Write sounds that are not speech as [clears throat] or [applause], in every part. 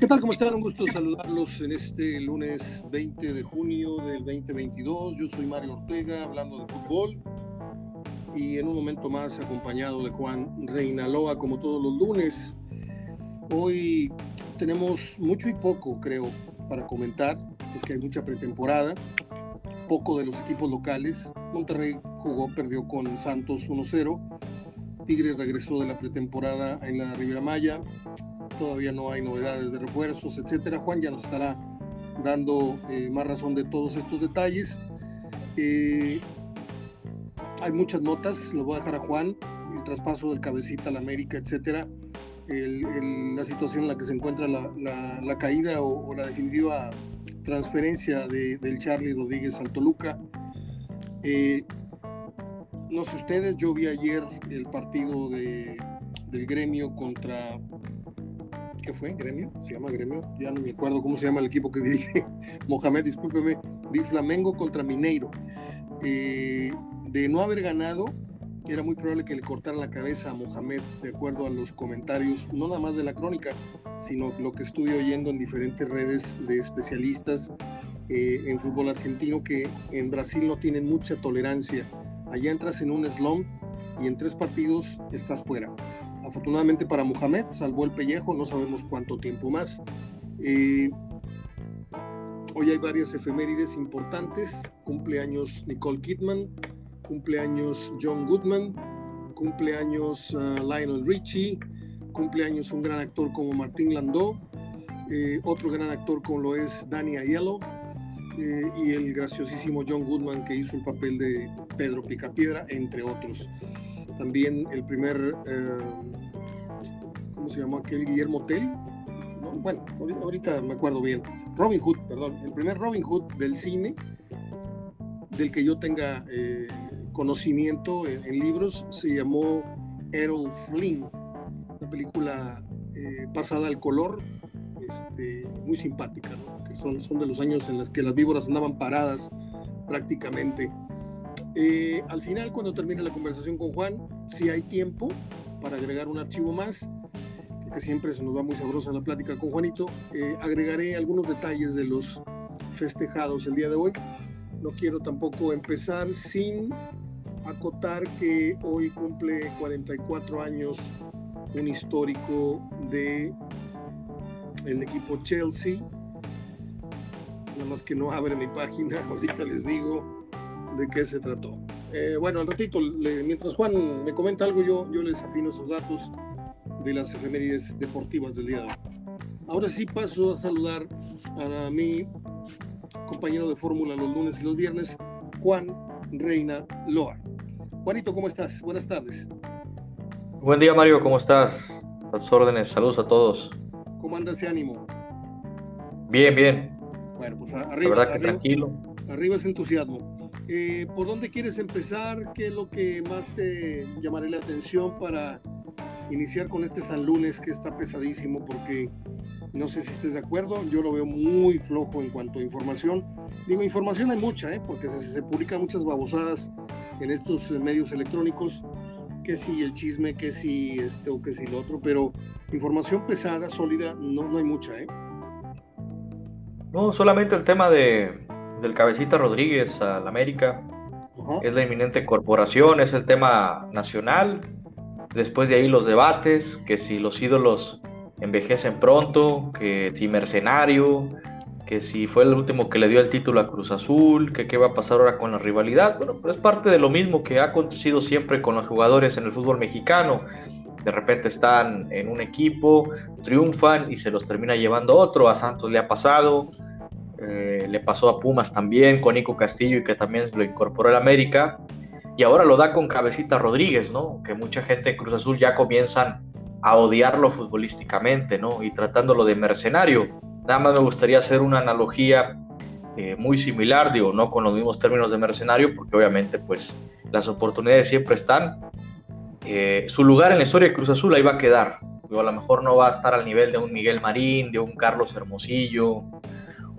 ¿Qué tal? ¿Cómo están? Un gusto saludarlos en este lunes 20 de junio del 2022. Yo soy Mario Ortega hablando de fútbol y en un momento más acompañado de Juan Reinaloa como todos los lunes. Hoy tenemos mucho y poco, creo, para comentar, porque hay mucha pretemporada, poco de los equipos locales. Monterrey jugó, perdió con Santos 1-0. Tigres regresó de la pretemporada en la Riviera Maya. Todavía no hay novedades de refuerzos, etcétera. Juan ya nos estará dando eh, más razón de todos estos detalles. Eh, hay muchas notas, lo voy a dejar a Juan, el traspaso del cabecita a la América, etcétera, la situación en la que se encuentra la, caída o, la definitiva transferencia de, del Charlie Rodríguez al Toluca. Eh, no sé ustedes, yo vi ayer el partido de, del gremio contra. ¿Qué fue? ¿Gremio? ¿Se llama gremio? Ya no me acuerdo cómo se llama el equipo que dirige [laughs] Mohamed, discúlpeme. Vi Flamengo contra Mineiro. Eh, de no haber ganado, era muy probable que le cortaran la cabeza a Mohamed, de acuerdo a los comentarios, no nada más de la crónica, sino lo que estuve oyendo en diferentes redes de especialistas eh, en fútbol argentino, que en Brasil no tienen mucha tolerancia. Allá entras en un slump y en tres partidos estás fuera. Afortunadamente para Mohamed, salvó el pellejo, no sabemos cuánto tiempo más. Eh, hoy hay varias efemérides importantes. Cumpleaños Nicole Kidman, cumpleaños John Goodman, cumpleaños uh, Lionel Richie, cumpleaños un gran actor como Martín Landau, eh, otro gran actor como lo es Danny Aiello eh, y el graciosísimo John Goodman que hizo el papel de Pedro Picapiedra, entre otros. También el primer, eh, ¿cómo se llamó aquel? Guillermo Tell. bueno, ahorita me acuerdo bien. Robin Hood, perdón, el primer Robin Hood del cine del que yo tenga conocimiento en, libros se llamó Errol Flynn, una película eh, pasada al color, este, muy simpática, que son, son de los años en los que las víboras andaban paradas prácticamente. Eh, al final, cuando termine la conversación con Juan, si hay tiempo para agregar un archivo más, porque siempre se nos va muy sabrosa la plática con Juanito, eh, agregaré algunos detalles de los festejados el día de hoy. No quiero tampoco empezar sin acotar que hoy cumple 44 años un histórico de el equipo Chelsea. Nada más que no abre mi página, [laughs] ahorita les digo de qué se trató. Eh, bueno, al ratito, mientras Juan me comenta algo, yo, yo les afino esos datos de las efemérides deportivas del día de hoy. Ahora sí paso a saludar a mi compañero de fórmula los lunes y los viernes, Juan Reina Loa. Juanito, ¿cómo estás? Buenas tardes. Buen día, Mario, ¿cómo estás? A tus órdenes, saludos a todos. ¿Cómo anda ese ánimo? Bien, bien. Bueno, pues arriba. La verdad que tranquilo. Arriba ese entusiasmo. Eh, ¿Por dónde quieres empezar? ¿Qué es lo que más te llamaré la atención para iniciar con este San Lunes que está pesadísimo? Porque no sé si estés de acuerdo, yo lo veo muy flojo en cuanto a información. Digo, información hay mucha, ¿eh? porque se, se publican muchas babosadas en estos medios electrónicos, que si el chisme, que si este o que si lo otro, pero información pesada, sólida, no, no hay mucha, ¿eh? No, solamente el tema de, del cabecita Rodríguez al América, es la inminente corporación, es el tema nacional, después de ahí los debates, que si los ídolos envejecen pronto, que si mercenario, que si fue el último que le dio el título a Cruz Azul, que qué va a pasar ahora con la rivalidad. Bueno, pues es parte de lo mismo que ha acontecido siempre con los jugadores en el fútbol mexicano. De repente están en un equipo, triunfan y se los termina llevando otro. A Santos le ha pasado, eh, le pasó a Pumas también con Nico Castillo y que también lo incorporó el América. Y ahora lo da con Cabecita Rodríguez, ¿no? Que mucha gente en Cruz Azul ya comienzan a odiarlo futbolísticamente, ¿no? Y tratándolo de mercenario Nada más me gustaría hacer una analogía eh, muy similar, digo, no con los mismos términos de mercenario, porque obviamente pues las oportunidades siempre están. Eh, su lugar en la historia de Cruz Azul ahí va a quedar. Digo, a lo mejor no va a estar al nivel de un Miguel Marín, de un Carlos Hermosillo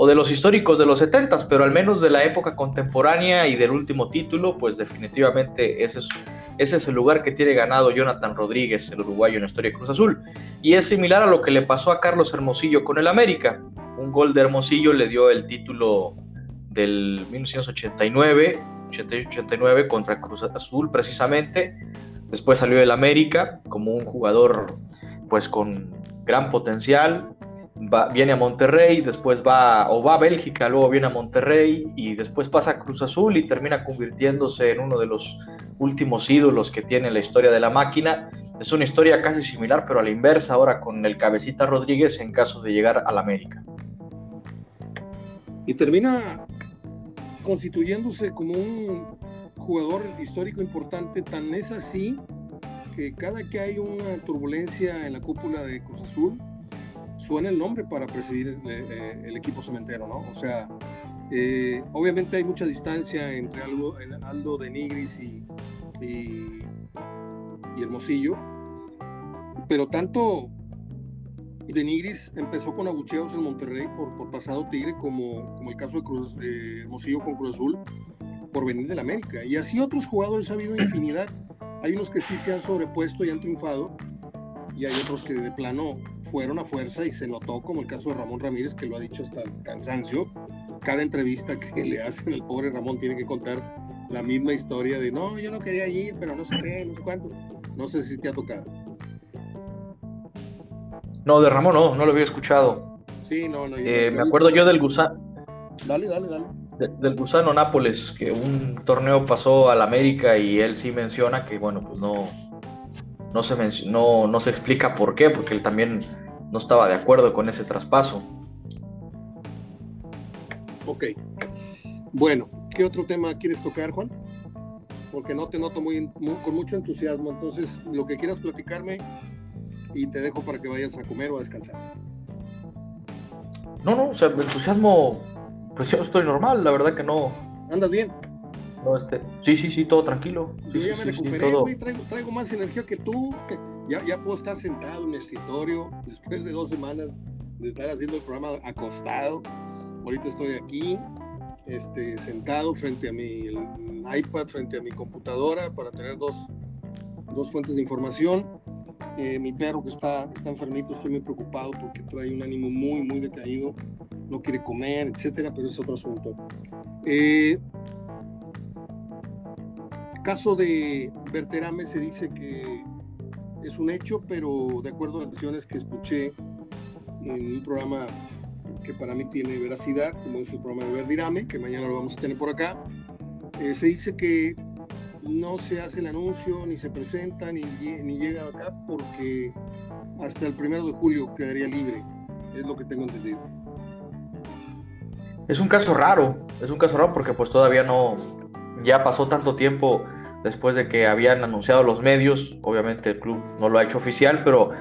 o de los históricos de los 70, pero al menos de la época contemporánea y del último título, pues definitivamente ese es, el lugar que tiene ganado Jonathan Rodríguez, el uruguayo en la historia de Cruz Azul. Y es similar a lo que le pasó a Carlos Hermosillo con el América. Un gol de Hermosillo le dio el título del 1989, 88-89 contra Cruz Azul precisamente. Después salió del América como un jugador pues con gran potencial, viene a Monterrey, después va o va a Bélgica, luego viene a Monterrey y después pasa a Cruz Azul y termina convirtiéndose en uno de los últimos ídolos que tiene la historia de la máquina. Es una historia casi similar, pero a la inversa ahora con el cabecita Rodríguez en caso de llegar al América. Y termina constituyéndose como un jugador histórico importante, tan es así que cada que hay una turbulencia en la cúpula de Cruz Azul, suena el nombre para presidir eh, eh, el equipo cementero, ¿no? O sea, eh, obviamente hay mucha distancia entre Aldo, Aldo de Nigris y, y, Hermosillo, pero tanto de Nigris empezó con abucheos en Monterrey por, por pasado Tigre, como, como el caso de, Cruz, Hermosillo con Cruz Azul, por venir del América. Y así otros jugadores ha habido infinidad. Hay unos que sí se han sobrepuesto y han triunfado, y hay otros que de plano fueron a fuerza y se notó, como el caso de Ramón Ramírez, que lo ha dicho hasta el cansancio. Cada entrevista que [laughs] le hacen, el pobre Ramón tiene que contar la misma historia de no, yo no quería ir, pero no sé qué, no sé cuánto. No sé si te ha tocado. No, de Ramón no, no lo había escuchado. Sí, no, no. Eh, me acuerdo yo del gusano. Dale, dale, dale. del gusano Nápoles, que un torneo pasó al América y él sí menciona que, bueno, pues no, no se, no, no se explica por qué, porque él también no estaba de acuerdo con ese traspaso. Ok. Bueno, ¿qué otro tema quieres tocar, Juan? Porque no te noto muy, con mucho entusiasmo. Entonces, lo que quieras platicarme y te dejo para que vayas a comer o a descansar. No, no, o sea, entusiasmo, pues yo estoy normal, la verdad que no. ¿Andas bien? No, este, sí, sí, sí, todo tranquilo. Yo ya me recuperé, güey, traigo, más energía que tú. Ya, ya puedo estar sentado en mi escritorio después de dos semanas de estar haciendo el programa acostado. Ahorita estoy aquí, este, sentado frente a mi iPad, frente a mi computadora para tener dos, dos fuentes de información. Eh, mi perro que está, está enfermito, estoy muy preocupado porque trae un ánimo muy, muy decaído, no quiere comer, etcétera, pero es otro asunto. Eh, caso de Berterame se dice que es un hecho, pero de acuerdo a las versiones que escuché en un programa que para mí tiene veracidad, como es el programa de Verdirame, que mañana lo vamos a tener por acá, eh, se dice que no se hace el anuncio, ni se presenta, ni, ni llega acá, porque hasta el primero de julio quedaría libre, es lo que tengo entendido. Es un caso raro, es un caso raro porque pues todavía no, ya pasó tanto tiempo después de que habían anunciado los medios, obviamente el club no lo ha hecho oficial, pero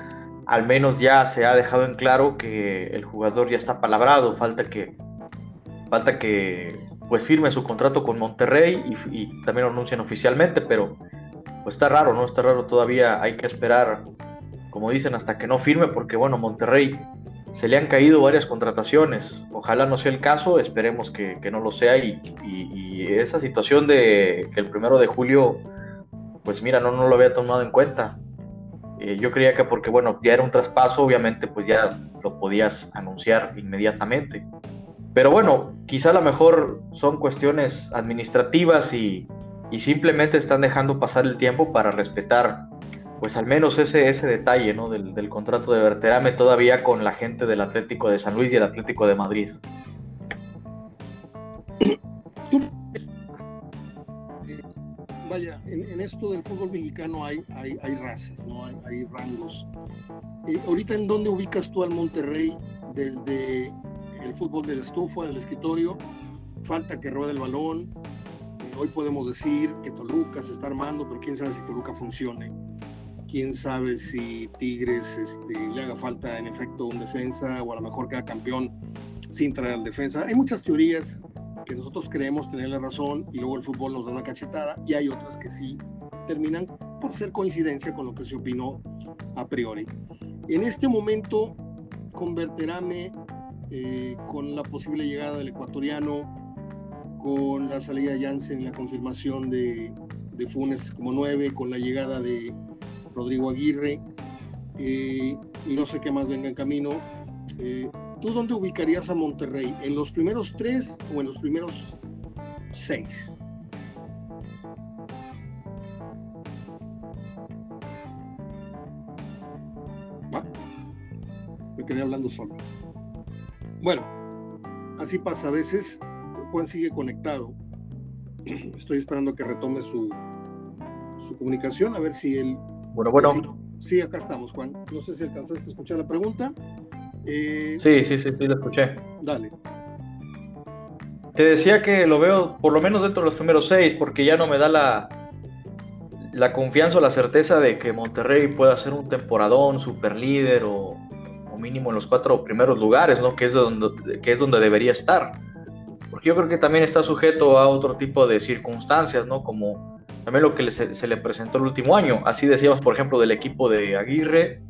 al menos ya se ha dejado en claro que el jugador ya está palabrado, falta que falta que pues firme su contrato con Monterrey y, también lo anuncien oficialmente, pero pues está raro, ¿no? Está raro todavía, hay que esperar, como dicen, hasta que no firme, porque bueno, Monterrey se le han caído varias contrataciones. Ojalá no sea el caso, esperemos que, no lo sea. Y, esa situación de que el primero de julio, pues mira, no, no lo había tomado en cuenta. Eh, yo creía que porque, bueno, ya era un traspaso, obviamente, pues ya lo podías anunciar inmediatamente. Pero bueno, quizá a lo mejor son cuestiones administrativas y, y simplemente están dejando pasar el tiempo para respetar pues al menos ese, ese detalle ¿no? del, contrato de Berterame todavía con la gente del Atlético de San Luis y el Atlético de Madrid. Vaya, en, esto del fútbol mexicano hay, hay, hay razas, ¿no? hay, hay rangos. Eh, ahorita, ¿en dónde ubicas tú al Monterrey desde el fútbol de la estufa, del escritorio? Falta que ruede el balón. Eh, hoy podemos decir que Toluca se está armando, pero quién sabe si Toluca funcione quién sabe si Tigres este, le haga falta en efecto un defensa o a lo mejor queda campeón sin traer al defensa. Hay muchas teorías que nosotros creemos tener la razón y luego el fútbol nos da una cachetada y hay otras que sí terminan por ser coincidencia con lo que se opinó a priori. En este momento, con Berterame eh, con la posible llegada del ecuatoriano, con la salida de Jansen y la confirmación de Funes como nueve, con la llegada de Rodrigo Aguirre, eh, y no sé qué más venga en camino. Eh, ¿Tú dónde ubicarías a Monterrey? ¿En los primeros tres o en los primeros seis? Me quedé hablando solo. Bueno, así pasa a veces. Juan sigue conectado. [clears throat] Estoy esperando que retome su, su comunicación, a ver si él... Bueno, bueno. Sí, acá estamos, Juan. No sé si alcanzaste a escuchar la pregunta. Eh, sí, sí, sí, sí, la escuché. Dale. Te decía que lo veo por lo menos dentro de los primeros seis, porque ya no me da la, la confianza o la certeza de que Monterrey pueda ser un temporadón, super líder o, o, mínimo en los cuatro primeros lugares, ¿no? Que es, donde, que es donde debería estar. Porque yo creo que también está sujeto a otro tipo de circunstancias, ¿no? Como también lo que se, le presentó el último año. Así decíamos, por ejemplo, del equipo de Aguirre,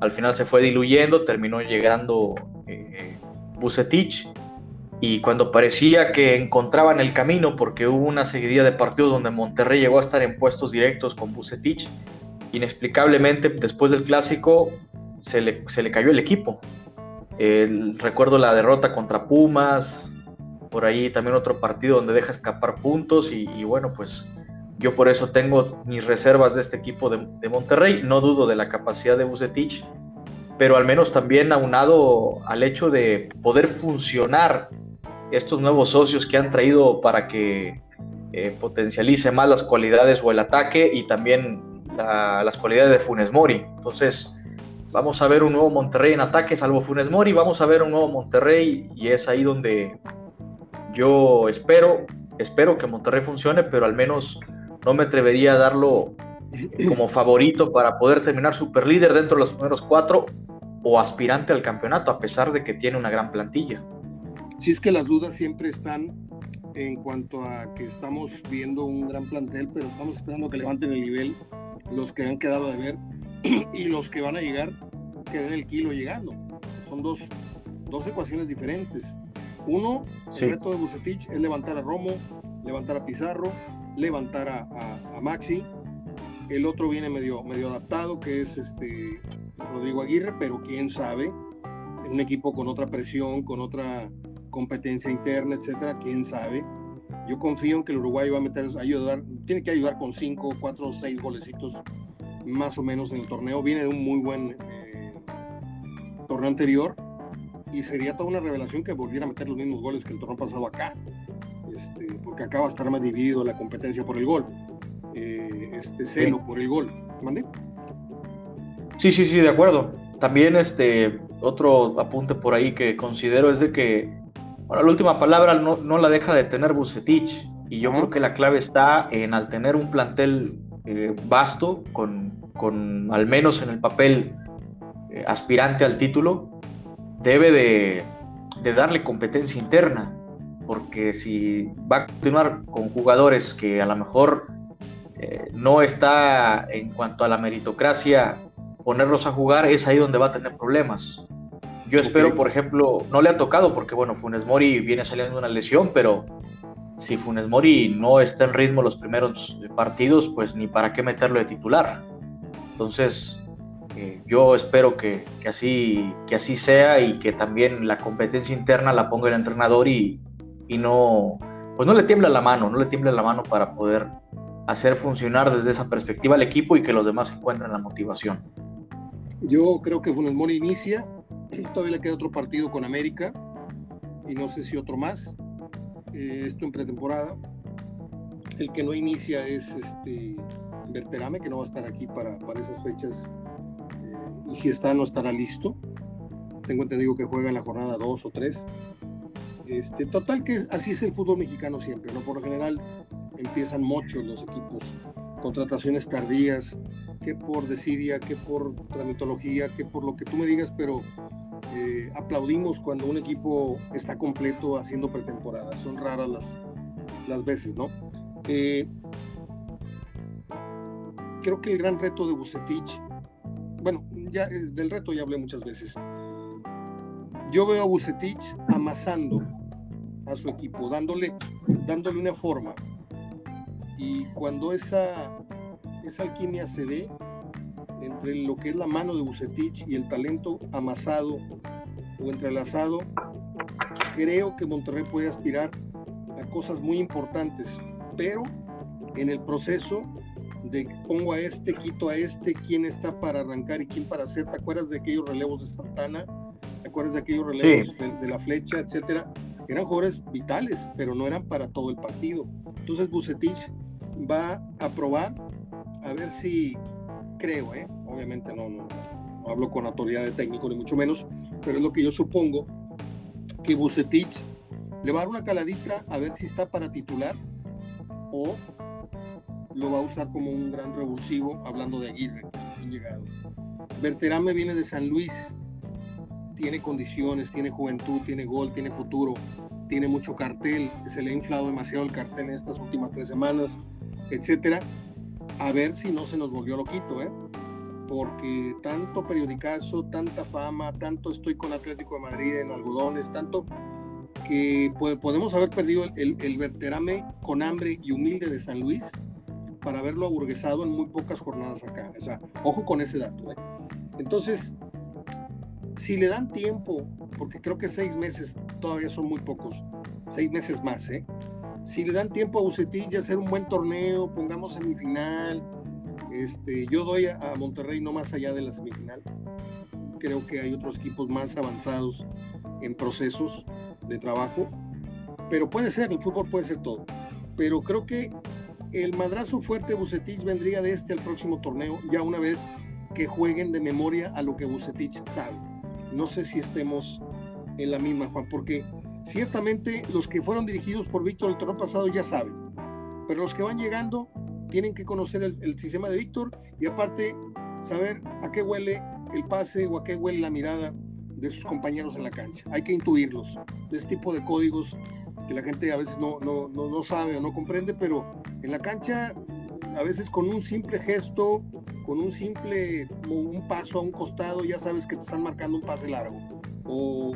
al final se fue diluyendo, terminó llegando eh, y cuando parecía que encontraban el camino, porque hubo una seguidilla de partidos donde Monterrey llegó a estar en puestos directos con Bucetich, inexplicablemente después del clásico se le, se le cayó el equipo. recuerdo la derrota contra Pumas, por ahí también otro partido donde deja escapar puntos y bueno, pues yo por eso tengo mis reservas de este equipo de, Monterrey. No dudo de la capacidad de Bucetich, pero al menos también aunado al hecho de poder funcionar estos nuevos socios que han traído para que eh, potencialice más las cualidades o el ataque y también las cualidades de Funes Mori. Entonces, vamos a ver un nuevo Monterrey en ataque, salvo Funes Mori, vamos a ver un nuevo Monterrey y es ahí donde yo espero, espero que Monterrey funcione, pero al menos no me atrevería a darlo como [laughs] favorito para poder terminar super líder dentro de los primeros cuatro o aspirante al campeonato, a pesar de que tiene una gran plantilla. Sí, es que las dudas siempre están en cuanto a que estamos viendo un gran plantel, pero estamos esperando que levanten el nivel los que han quedado de ver [clears throat] y los que van a llegar, que den el kilo llegando. Son dos, dos ecuaciones diferentes. Uno, el reto de Bucetich es levantar a Romo, levantar a Pizarro, levantar a, Maxi. El otro viene medio, medio adaptado, que es este Rodrigo Aguirre, pero quién sabe, un equipo con otra presión, con otra competencia interna, etcétera, quién sabe. Yo confío en que el Uruguay va a meter, ayudar, tiene que ayudar con cinco, cuatro, seis golecitos más o menos en el torneo. Viene de un muy buen eh, torneo anterior y sería toda una revelación que volviera a meter los mismos goles que el torneo pasado acá. Este, porque acaba de estar más dividido la competencia por el gol, eh, este celo por el gol. ¿Mande? Sí, sí, sí, de acuerdo. También este otro apunte por ahí que considero es de que bueno, la última palabra no, la deja de tener Bucetich y yo creo que la clave está en al tener un plantel eh, vasto con, con, al menos en el papel eh, aspirante al título debe de, de darle competencia interna porque si va a continuar con jugadores que a lo mejor eh, no está en cuanto a la meritocracia, ponerlos a jugar es ahí donde va a tener problemas. Yo espero, por ejemplo, no le ha tocado porque, bueno, Funes Mori viene saliendo de una lesión, pero si Funes Mori no está en ritmo los primeros partidos, pues ni para qué meterlo de titular. Entonces, eh, yo espero que, que, así, que así sea y que también la competencia interna la ponga el entrenador y, y no, pues no le tiembla la mano, no le tiembla la mano para poder hacer funcionar desde esa perspectiva al equipo y que los demás encuentren la motivación. Yo creo que Funes Mori inicia, todavía le queda otro partido con América y no sé si otro más, eh, esto en pretemporada. El que no inicia es este Berterame, que no va a estar aquí para, para esas fechas eh, y si está no estará listo. Tengo entendido que juega en la jornada 2 o 3 este, total que así es el fútbol mexicano siempre, ¿no? Por lo general empiezan muchos los equipos, contrataciones tardías, que por desidia, que por tramitología, que por lo que tú me digas, pero eh, aplaudimos cuando un equipo está completo haciendo pretemporada. Son raras las, las veces, ¿no? Eh, creo que el gran reto de Bucetich, bueno, ya eh, del reto ya hablé muchas veces yo veo a Bucetich amasando a su equipo, dándole, dándole una forma. Y cuando esa, esa alquimia se dé entre lo que es la mano de Bucetich y el talento amasado o entrelazado, creo que Monterrey puede aspirar a cosas muy importantes, pero en el proceso de pongo a este, quito a este, quién está para arrancar y quién para hacer. ¿Te acuerdas de aquellos relevos de Santana? ¿Te acuerdas de aquellos relevos de, la flecha, etcétera? Eran jugadores vitales, pero no eran para todo el partido. Entonces Bucetich va a probar a ver si creo, ¿eh? obviamente no, no, hablo con autoridad de técnico ni mucho menos, pero es lo que yo supongo que Bucetich le va a dar una caladita a ver si está para titular o lo va a usar como un gran revulsivo, hablando de Aguirre, recién llegado. Viene de San Luis, tiene condiciones, tiene juventud, tiene gol, tiene futuro, tiene mucho cartel, se le ha inflado demasiado el cartel en estas últimas tres semanas, etcétera. A ver si no se nos volvió loquito, ¿eh? Porque tanto periodicazo, tanta fama, tanto estoy con Atlético de Madrid en algodones, tanto que podemos haber perdido el, el, Berterame con hambre y humilde de San Luis para haberlo aburguesado en muy pocas jornadas acá. O sea, ojo con ese dato. ¿eh? Entonces, si le dan tiempo, porque creo que seis meses todavía son muy pocos, seis meses más, ¿eh? Si le dan tiempo a Bucetich hacer un buen torneo, pongamos semifinal, este, yo doy a, a Monterrey no más allá de la semifinal. Creo que hay otros equipos más avanzados en procesos de trabajo, pero puede ser, el fútbol puede ser todo. Pero creo que el madrazo fuerte de Bucetich vendría de este al próximo torneo, ya una vez que jueguen de memoria a lo que Bucetich sabe. No sé si estemos en la misma, Juan, porque ciertamente los que fueron dirigidos por Víctor el torneo pasado ya saben, pero los que van llegando tienen que conocer el, sistema de Víctor y aparte saber a qué huele el pase o a qué huele la mirada de sus compañeros en la cancha. Hay que intuirlos. Este tipo de códigos que la gente a veces no, no, no, sabe o no comprende, pero en la cancha a veces con un simple gesto, con un simple un paso a un costado, ya sabes que te están marcando un pase largo. O,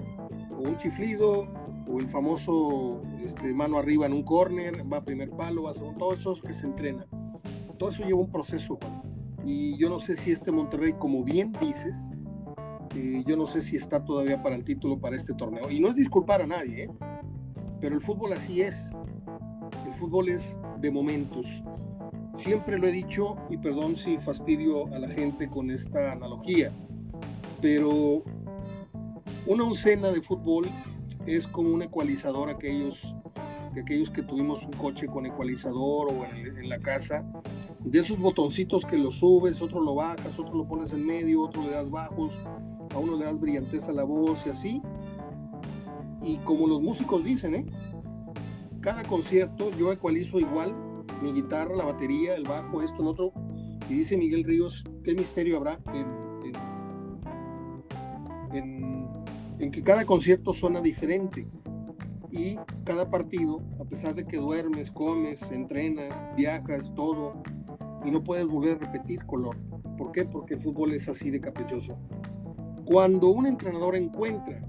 un chiflido, o el famoso este, mano arriba en un corner, va a primer palo, va a segundo, todo eso que se entrena. Todo eso lleva un proceso. Y yo no sé si este Monterrey, como bien dices, eh, yo no sé si está todavía para el título para este torneo. Y no es disculpar a nadie, ¿eh? pero el fútbol así es. El fútbol es de momentos. Siempre lo he dicho, y perdón si fastidio a la gente con esta analogía, pero una oncena de fútbol es como un ecualizador aquellos, aquellos que tuvimos un coche con ecualizador o en, la casa, de esos botoncitos que lo subes, otro lo bajas, otro lo pones en medio, otro le das bajos, a uno le das brillantez a la voz y así. Y como los músicos dicen, ¿eh? cada concierto yo ecualizo igual mi guitarra, la batería, el bajo, esto, lo otro. Y dice Miguel Ríos, ¿qué misterio habrá en, en que cada concierto suena diferente? Y cada partido, a pesar de que duermes, comes, entrenas, viajas, todo, y no puedes volver a repetir color. ¿Por qué? Porque el fútbol es así de caprichoso. Cuando un entrenador encuentra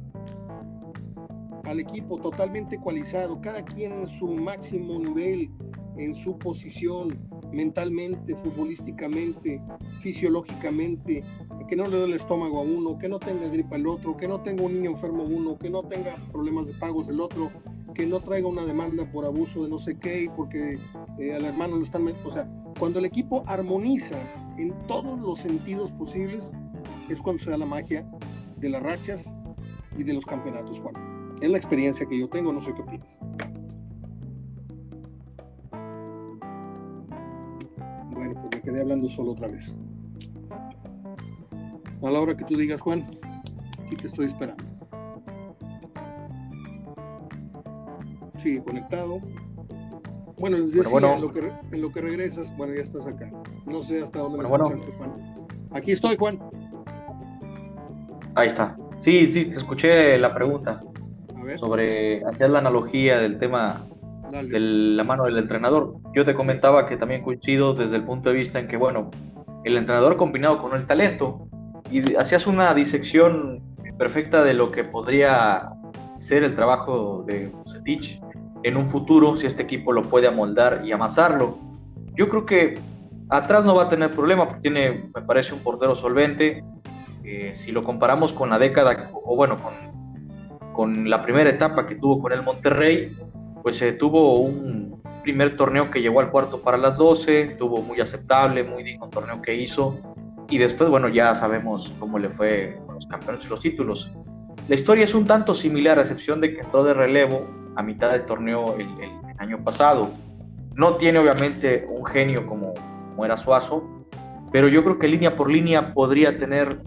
al equipo totalmente ecualizado, cada quien en su máximo nivel, en su posición, mentalmente, futbolísticamente, fisiológicamente, que no le dé el estómago a uno, que no tenga gripa el otro, que no tenga un niño enfermo uno, que no tenga problemas de pagos el otro, que no traiga una demanda por abuso de no sé qué y porque eh, al hermano lo están... O sea, cuando el equipo armoniza en todos los sentidos posibles, es cuando se da la magia de las rachas y de los campeonatos, Juan. Es la experiencia que yo tengo, no sé qué opinas. Bueno, pues me quedé hablando solo otra vez. A la hora que tú digas, Juan, aquí te estoy esperando. Sigue conectado. Bueno, les decía, En, lo que, regresas, bueno, ya estás acá. No sé hasta dónde me escuchaste, Juan. Aquí estoy, Juan. Ahí está. Sí, sí, te escuché la pregunta sobre, hacías la analogía del tema de la mano del entrenador. Yo te comentaba que también coincido desde el punto de vista en que, bueno, el entrenador combinado con el talento, y hacías una disección perfecta de lo que podría ser el trabajo de Bucetich en un futuro si este equipo lo puede amoldar y amasarlo. Yo creo que atrás no va a tener problema porque tiene, me parece, un portero solvente. Eh, si lo comparamos con la década, o bueno, con, con la primera etapa que tuvo con el Monterrey, pues se tuvo un primer torneo que llegó al cuarto para las 12, tuvo muy aceptable, muy digno torneo que hizo, y después, bueno, ya sabemos cómo le fue con los campeones y los títulos. La historia es un tanto similar, a excepción de que entró de relevo a mitad del torneo el, año pasado. No tiene obviamente un genio como, como era Suazo, pero yo creo que línea por línea podría tener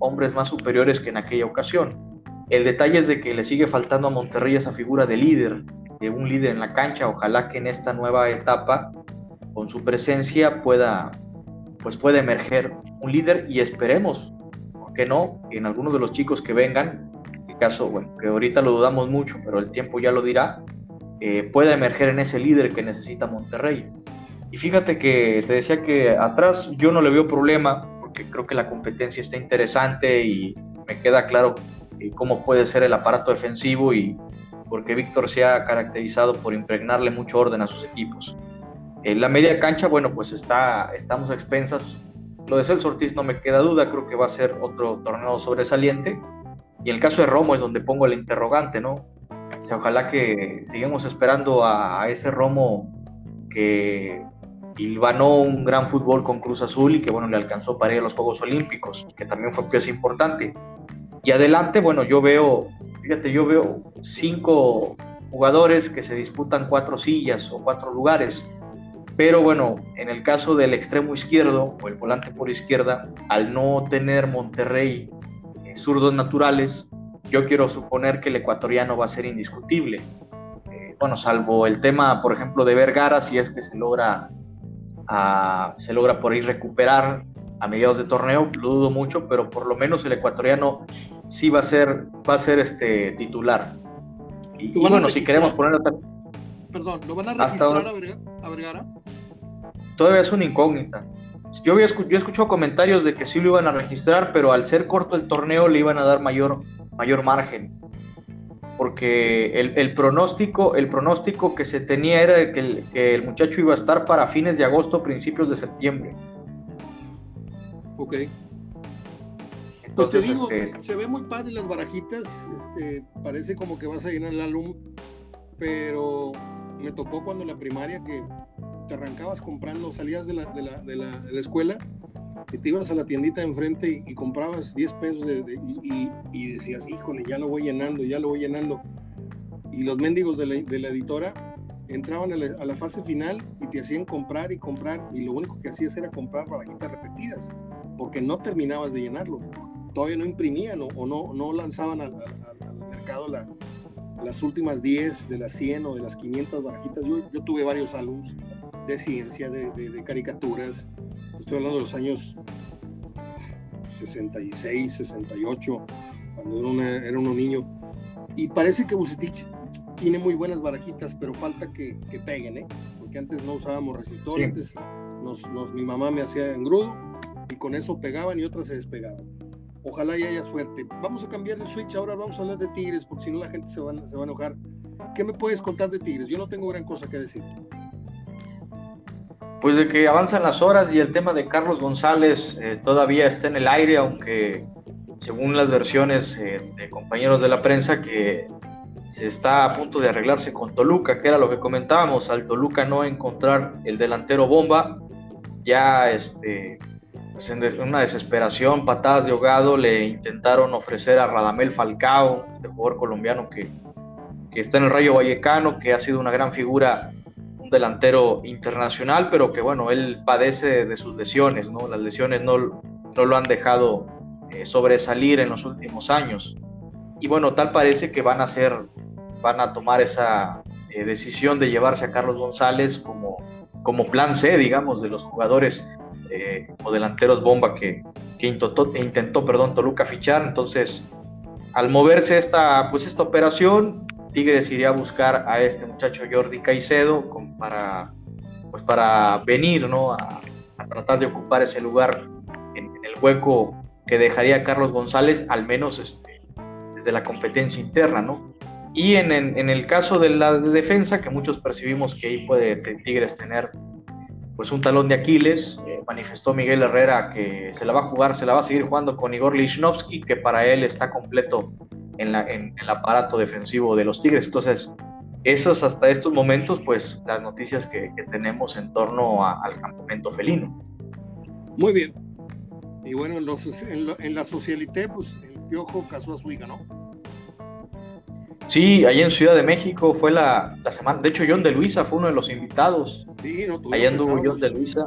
hombres más superiores que en aquella ocasión. El detalle es de que le sigue faltando a Monterrey esa figura de líder, un líder en la cancha. Ojalá que en esta nueva etapa, con su presencia, pueda, pues pueda emerger un líder y esperemos, que no? En algunos de los chicos que vengan, el caso, bueno, que ahorita lo dudamos mucho, pero el tiempo ya lo dirá, eh, pueda emerger en ese líder que necesita Monterrey. Y fíjate que te decía que atrás yo no le veo problema, porque creo que la competencia está interesante y me queda claro cómo puede ser el aparato defensivo y porque Víctor se ha caracterizado por impregnarle mucho orden a sus equipos. En la media cancha, bueno, pues está, estamos a expensas. Lo de Celso Ortiz no me queda duda, creo que va a ser otro torneo sobresaliente. Y el caso de Romo es donde pongo el interrogante, ¿no? O ojalá que sigamos esperando a, ese Romo que ganó un gran fútbol con Cruz Azul y que, bueno, le alcanzó para ir a los Juegos Olímpicos, que también fue pieza importante. Y adelante, bueno, yo veo, fíjate, yo veo cinco jugadores que se disputan cuatro sillas o cuatro lugares. Pero bueno, en el caso del extremo izquierdo o el volante por izquierda, al no tener Monterrey eh, zurdos naturales, yo quiero suponer que el ecuatoriano va a ser indiscutible. Eh, bueno, salvo el tema, por ejemplo, de Vergara, si es que se logra, ah, se logra por ahí recuperar a mediados de torneo, lo dudo mucho, pero por lo menos el ecuatoriano sí va a ser, va a ser este titular. Y, bueno, si queremos poner Perdón, ¿lo van a registrar a Vergara? Todavía es una incógnita. Yo, había, yo escuchado comentarios de que sí lo iban a registrar, pero al ser corto el torneo le iban a dar mayor, mayor margen. Porque el, el pronóstico, el pronóstico que se tenía era de que el, que el muchacho iba a estar para fines de agosto, principios de septiembre. Ok. Pues te digo, este, se ve muy padre las barajitas, este, parece como que vas a llenar el álbum, pero me tocó cuando en la primaria que te arrancabas comprando, salías de la, de la, de la, de la escuela y te ibas a la tiendita de enfrente y, comprabas 10 pesos y, y, decías, híjole, ya lo voy llenando, ya lo voy llenando. Y los mendigos de la, de la editora entraban a la, fase final y te hacían comprar y comprar y lo único que hacías era comprar barajitas repetidas porque no terminabas de llenarlo. Todavía no imprimían o, no, no lanzaban al, mercado las últimas 10 de las 100 o de las 500 barajitas. Yo, yo tuve varios álbumes de ciencia, de, de, caricaturas. Estoy hablando de los años 66, 68, cuando era, una, era un niño. Y parece que Bucetich tiene muy buenas barajitas, pero falta que, que peguen, ¿eh? Porque antes no usábamos resistor, antes nos, nos, mi mamá me hacía engrudo y con eso pegaban y otras se despegaban. Ojalá y haya suerte. Vamos a cambiar el switch, ahora vamos a hablar de Tigres, porque si no la gente se va, se va a enojar. ¿Qué me puedes contar de Tigres? Yo no tengo gran cosa que decir. Pues de que avanzan las horas y el tema de Carlos González eh, todavía está en el aire, aunque según las versiones eh, de compañeros de la prensa que se está a punto de arreglarse con Toluca, que era lo que comentábamos, al Toluca no encontrar el delantero bomba, ya este, pues, en una desesperación, patadas de ahogado, le intentaron ofrecer a Radamel Falcao, este jugador colombiano que, que está en el Rayo Vallecano, que ha sido una gran figura, un delantero internacional, pero que bueno, él padece de sus lesiones, ¿no? Las lesiones no, no lo han dejado eh, sobresalir en los últimos años. Y bueno, tal parece que van a hacer, van a tomar esa eh, decisión de llevarse a Carlos González como, como plan C, digamos, de los jugadores eh, o delanteros bomba que, intentó, intentó perdón, Toluca fichar. Entonces, al moverse esta, pues esta operación, Tigres iría a buscar a este muchacho Jordi Caicedo para, pues para venir ¿no? a, tratar de ocupar ese lugar en, el hueco que dejaría Carlos González, al menos este, desde la competencia interna, ¿no? Y en, en, el caso de la defensa, que muchos percibimos que ahí puede Tigres tener pues un talón de Aquiles, eh, manifestó Miguel Herrera que se la va a jugar, se la va a seguir jugando con Igor Lichnowsky, que para él está completo en, el aparato defensivo de los Tigres. Entonces, esos hasta estos momentos, pues las noticias que, tenemos en torno al campamento felino. Muy bien. Y bueno, en, en, la socialité, pues el Piojo casó a su hija, ¿no? Sí, allá en Ciudad de México fue la, la, semana. De hecho, John de Luisa fue uno de los invitados. Sí, no, Allá anduvo John de Luisa.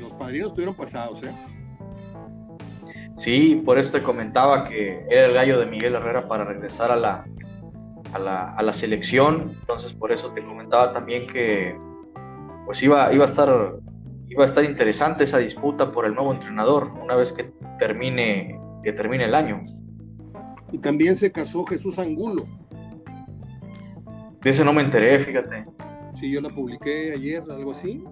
Los padrinos estuvieron pasados, ¿eh? Sí, por eso te comentaba que era el gallo de Miguel Herrera para regresar a la, a la, a la selección. Entonces, por eso te comentaba también que pues iba, iba a estar iba a estar interesante esa disputa por el nuevo entrenador una vez que termine que termine el año. Y también se casó Jesús Angulo. De ese no me enteré, fíjate. Sí, yo la publiqué ayer, algo así.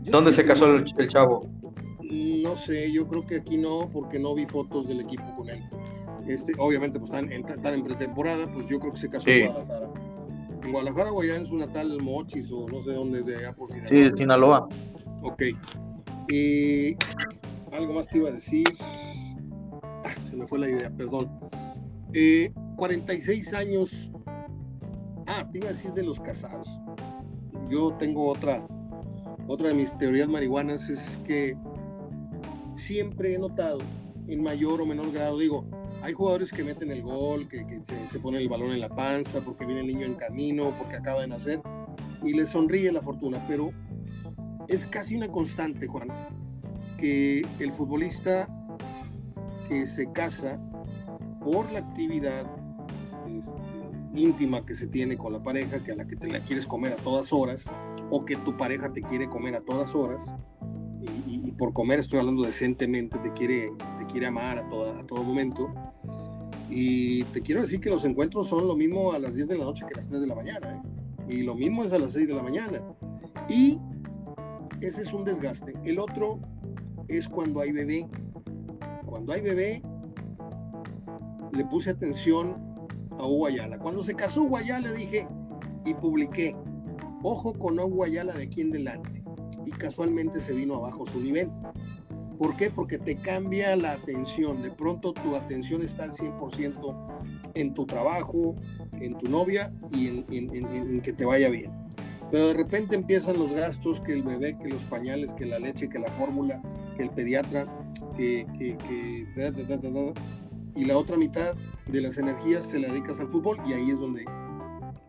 ¿Dónde se casó el, chavo? No sé, yo creo que aquí no, porque no vi fotos del equipo con él. Este, obviamente, pues están en, en pretemporada, pues yo creo que se casó en Guadalajara. En Guadalajara o allá en su natal Mochis o no sé dónde es de allá por Sinaloa. Sí, Sinaloa. Ok. Y algo más te iba a decir. Ah, se me fue la idea, perdón. 46 eh, años Ah, te iba a decir de los casados. Yo tengo otra, otra de mis teorías marihuanas, es que siempre he notado, en mayor o menor grado, digo, hay jugadores que meten el gol, que, se, se ponen el balón en la panza porque viene el niño en camino, porque acaba de nacer, y les sonríe la fortuna, pero es casi una constante, Juan, que el futbolista que se casa por la actividad íntima que se tiene con la pareja, que a la que te la quieres comer a todas horas, o que tu pareja te quiere comer a todas horas, y, por comer estoy hablando decentemente, te quiere, te quiere amar a, toda, a todo momento. Y te quiero decir que los encuentros son lo mismo a las 10 de la noche que a las 3 de la mañana, ¿eh? y lo mismo es a las 6 de la mañana. Y ese es un desgaste. El otro es cuando hay bebé. Cuando hay bebé, le puse atención a Hugo Cuando se casó Hugo dije y publiqué, ojo con Hugo Ayala de aquí en delante. Y casualmente se vino abajo su nivel. ¿Por qué? Porque te cambia la atención. De pronto tu atención está al 100% en tu trabajo, en tu novia y en, que te vaya bien. Pero de repente empiezan los gastos, que el bebé, que los pañales, que la leche, que la fórmula, que el pediatra, que... y la otra mitad de las energías se la dedicas al fútbol y ahí es donde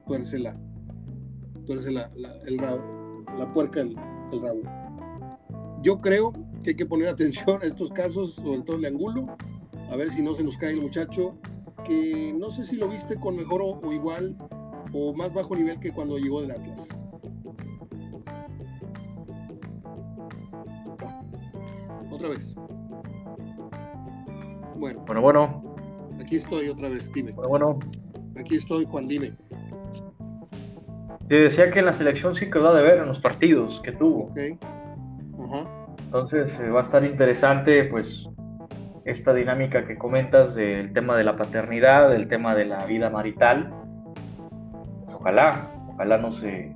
tuerce la, tuerce la, el rabo, la puerca el, el, rabo. Yo creo que hay que poner [laughs] atención a estos casos, sobre todo el angulo, a ver si no se nos cae el muchacho, que no sé si lo viste con mejor o, igual o más bajo nivel que cuando llegó del Atlas. Otra vez. Bueno. Bueno, bueno. Aquí estoy otra vez, dime. Bueno, Aquí estoy, Juan, dime. Te decía que en la selección sí quedó de ver en los partidos que tuvo. Ok. Ajá. Entonces eh, va a estar interesante, pues, esta dinámica que comentas del tema de la paternidad, del tema de la vida marital. Ojalá, ojalá no se.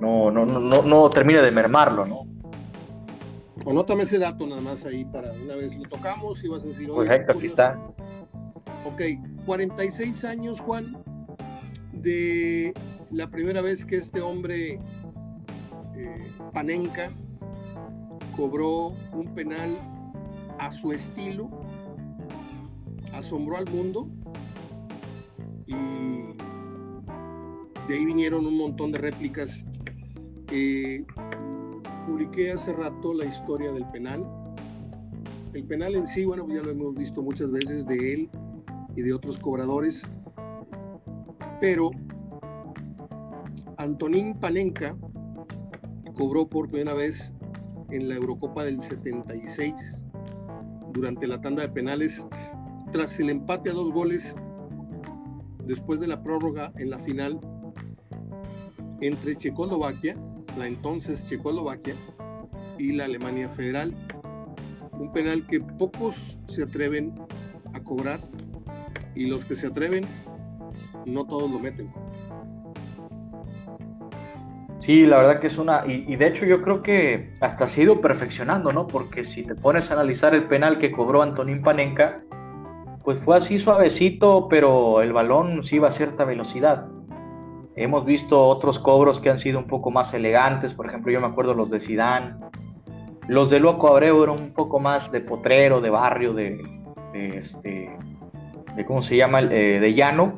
No, no, no, no, termine de mermarlo, ¿no? Anótame ese dato nada más ahí para una vez lo tocamos y vas a decir, pues aquí está. Ok, 46 años, Juan, de la primera vez que este hombre, eh, Panenka, cobró un penal a su estilo, asombró al mundo y de ahí vinieron un montón de réplicas. Eh, publiqué hace rato la historia del penal. El penal en sí, bueno, ya lo hemos visto muchas veces de él y de otros cobradores, pero Antonín Panenka cobró por primera vez en la Eurocopa del 76 durante la tanda de penales tras el empate a dos goles después de la prórroga en la final entre Checoslovaquia, la entonces Checoslovaquia, y la Alemania Federal. Un penal que pocos se atreven a cobrar y los que se atreven, no todos lo meten. Sí, la verdad que es una, y, de hecho yo creo que hasta ha ido perfeccionando, ¿no? Porque si te pones a analizar el penal que cobró Antonín Panenka, pues fue así suavecito, pero el balón sí iba a cierta velocidad. Hemos visto otros cobros que han sido un poco más elegantes, por ejemplo, yo me acuerdo los de Sidán, los de Loco Abreu eran un poco más de potrero, de barrio, de, este, de cómo se llama, eh, de llano.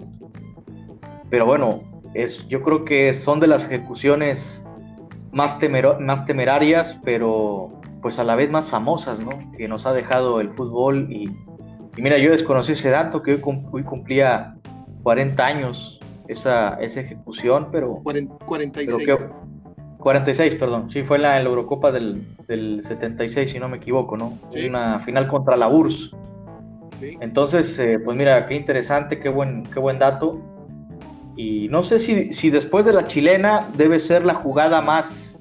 Pero bueno, es, yo creo que son de las ejecuciones más, más temerarias, pero pues a la vez más famosas, ¿no? Que nos ha dejado el fútbol y, mira, yo desconocí ese dato que hoy, cumplía 40 años esa, esa ejecución, pero... 46. 46, perdón. Sí, fue en la, Eurocopa del, del, 76, si no me equivoco, ¿no? Una final contra la URSS. Sí. Entonces, eh, pues mira, qué interesante, qué buen, qué buen dato. Y no sé si, si, después de la chilena debe ser la jugada más,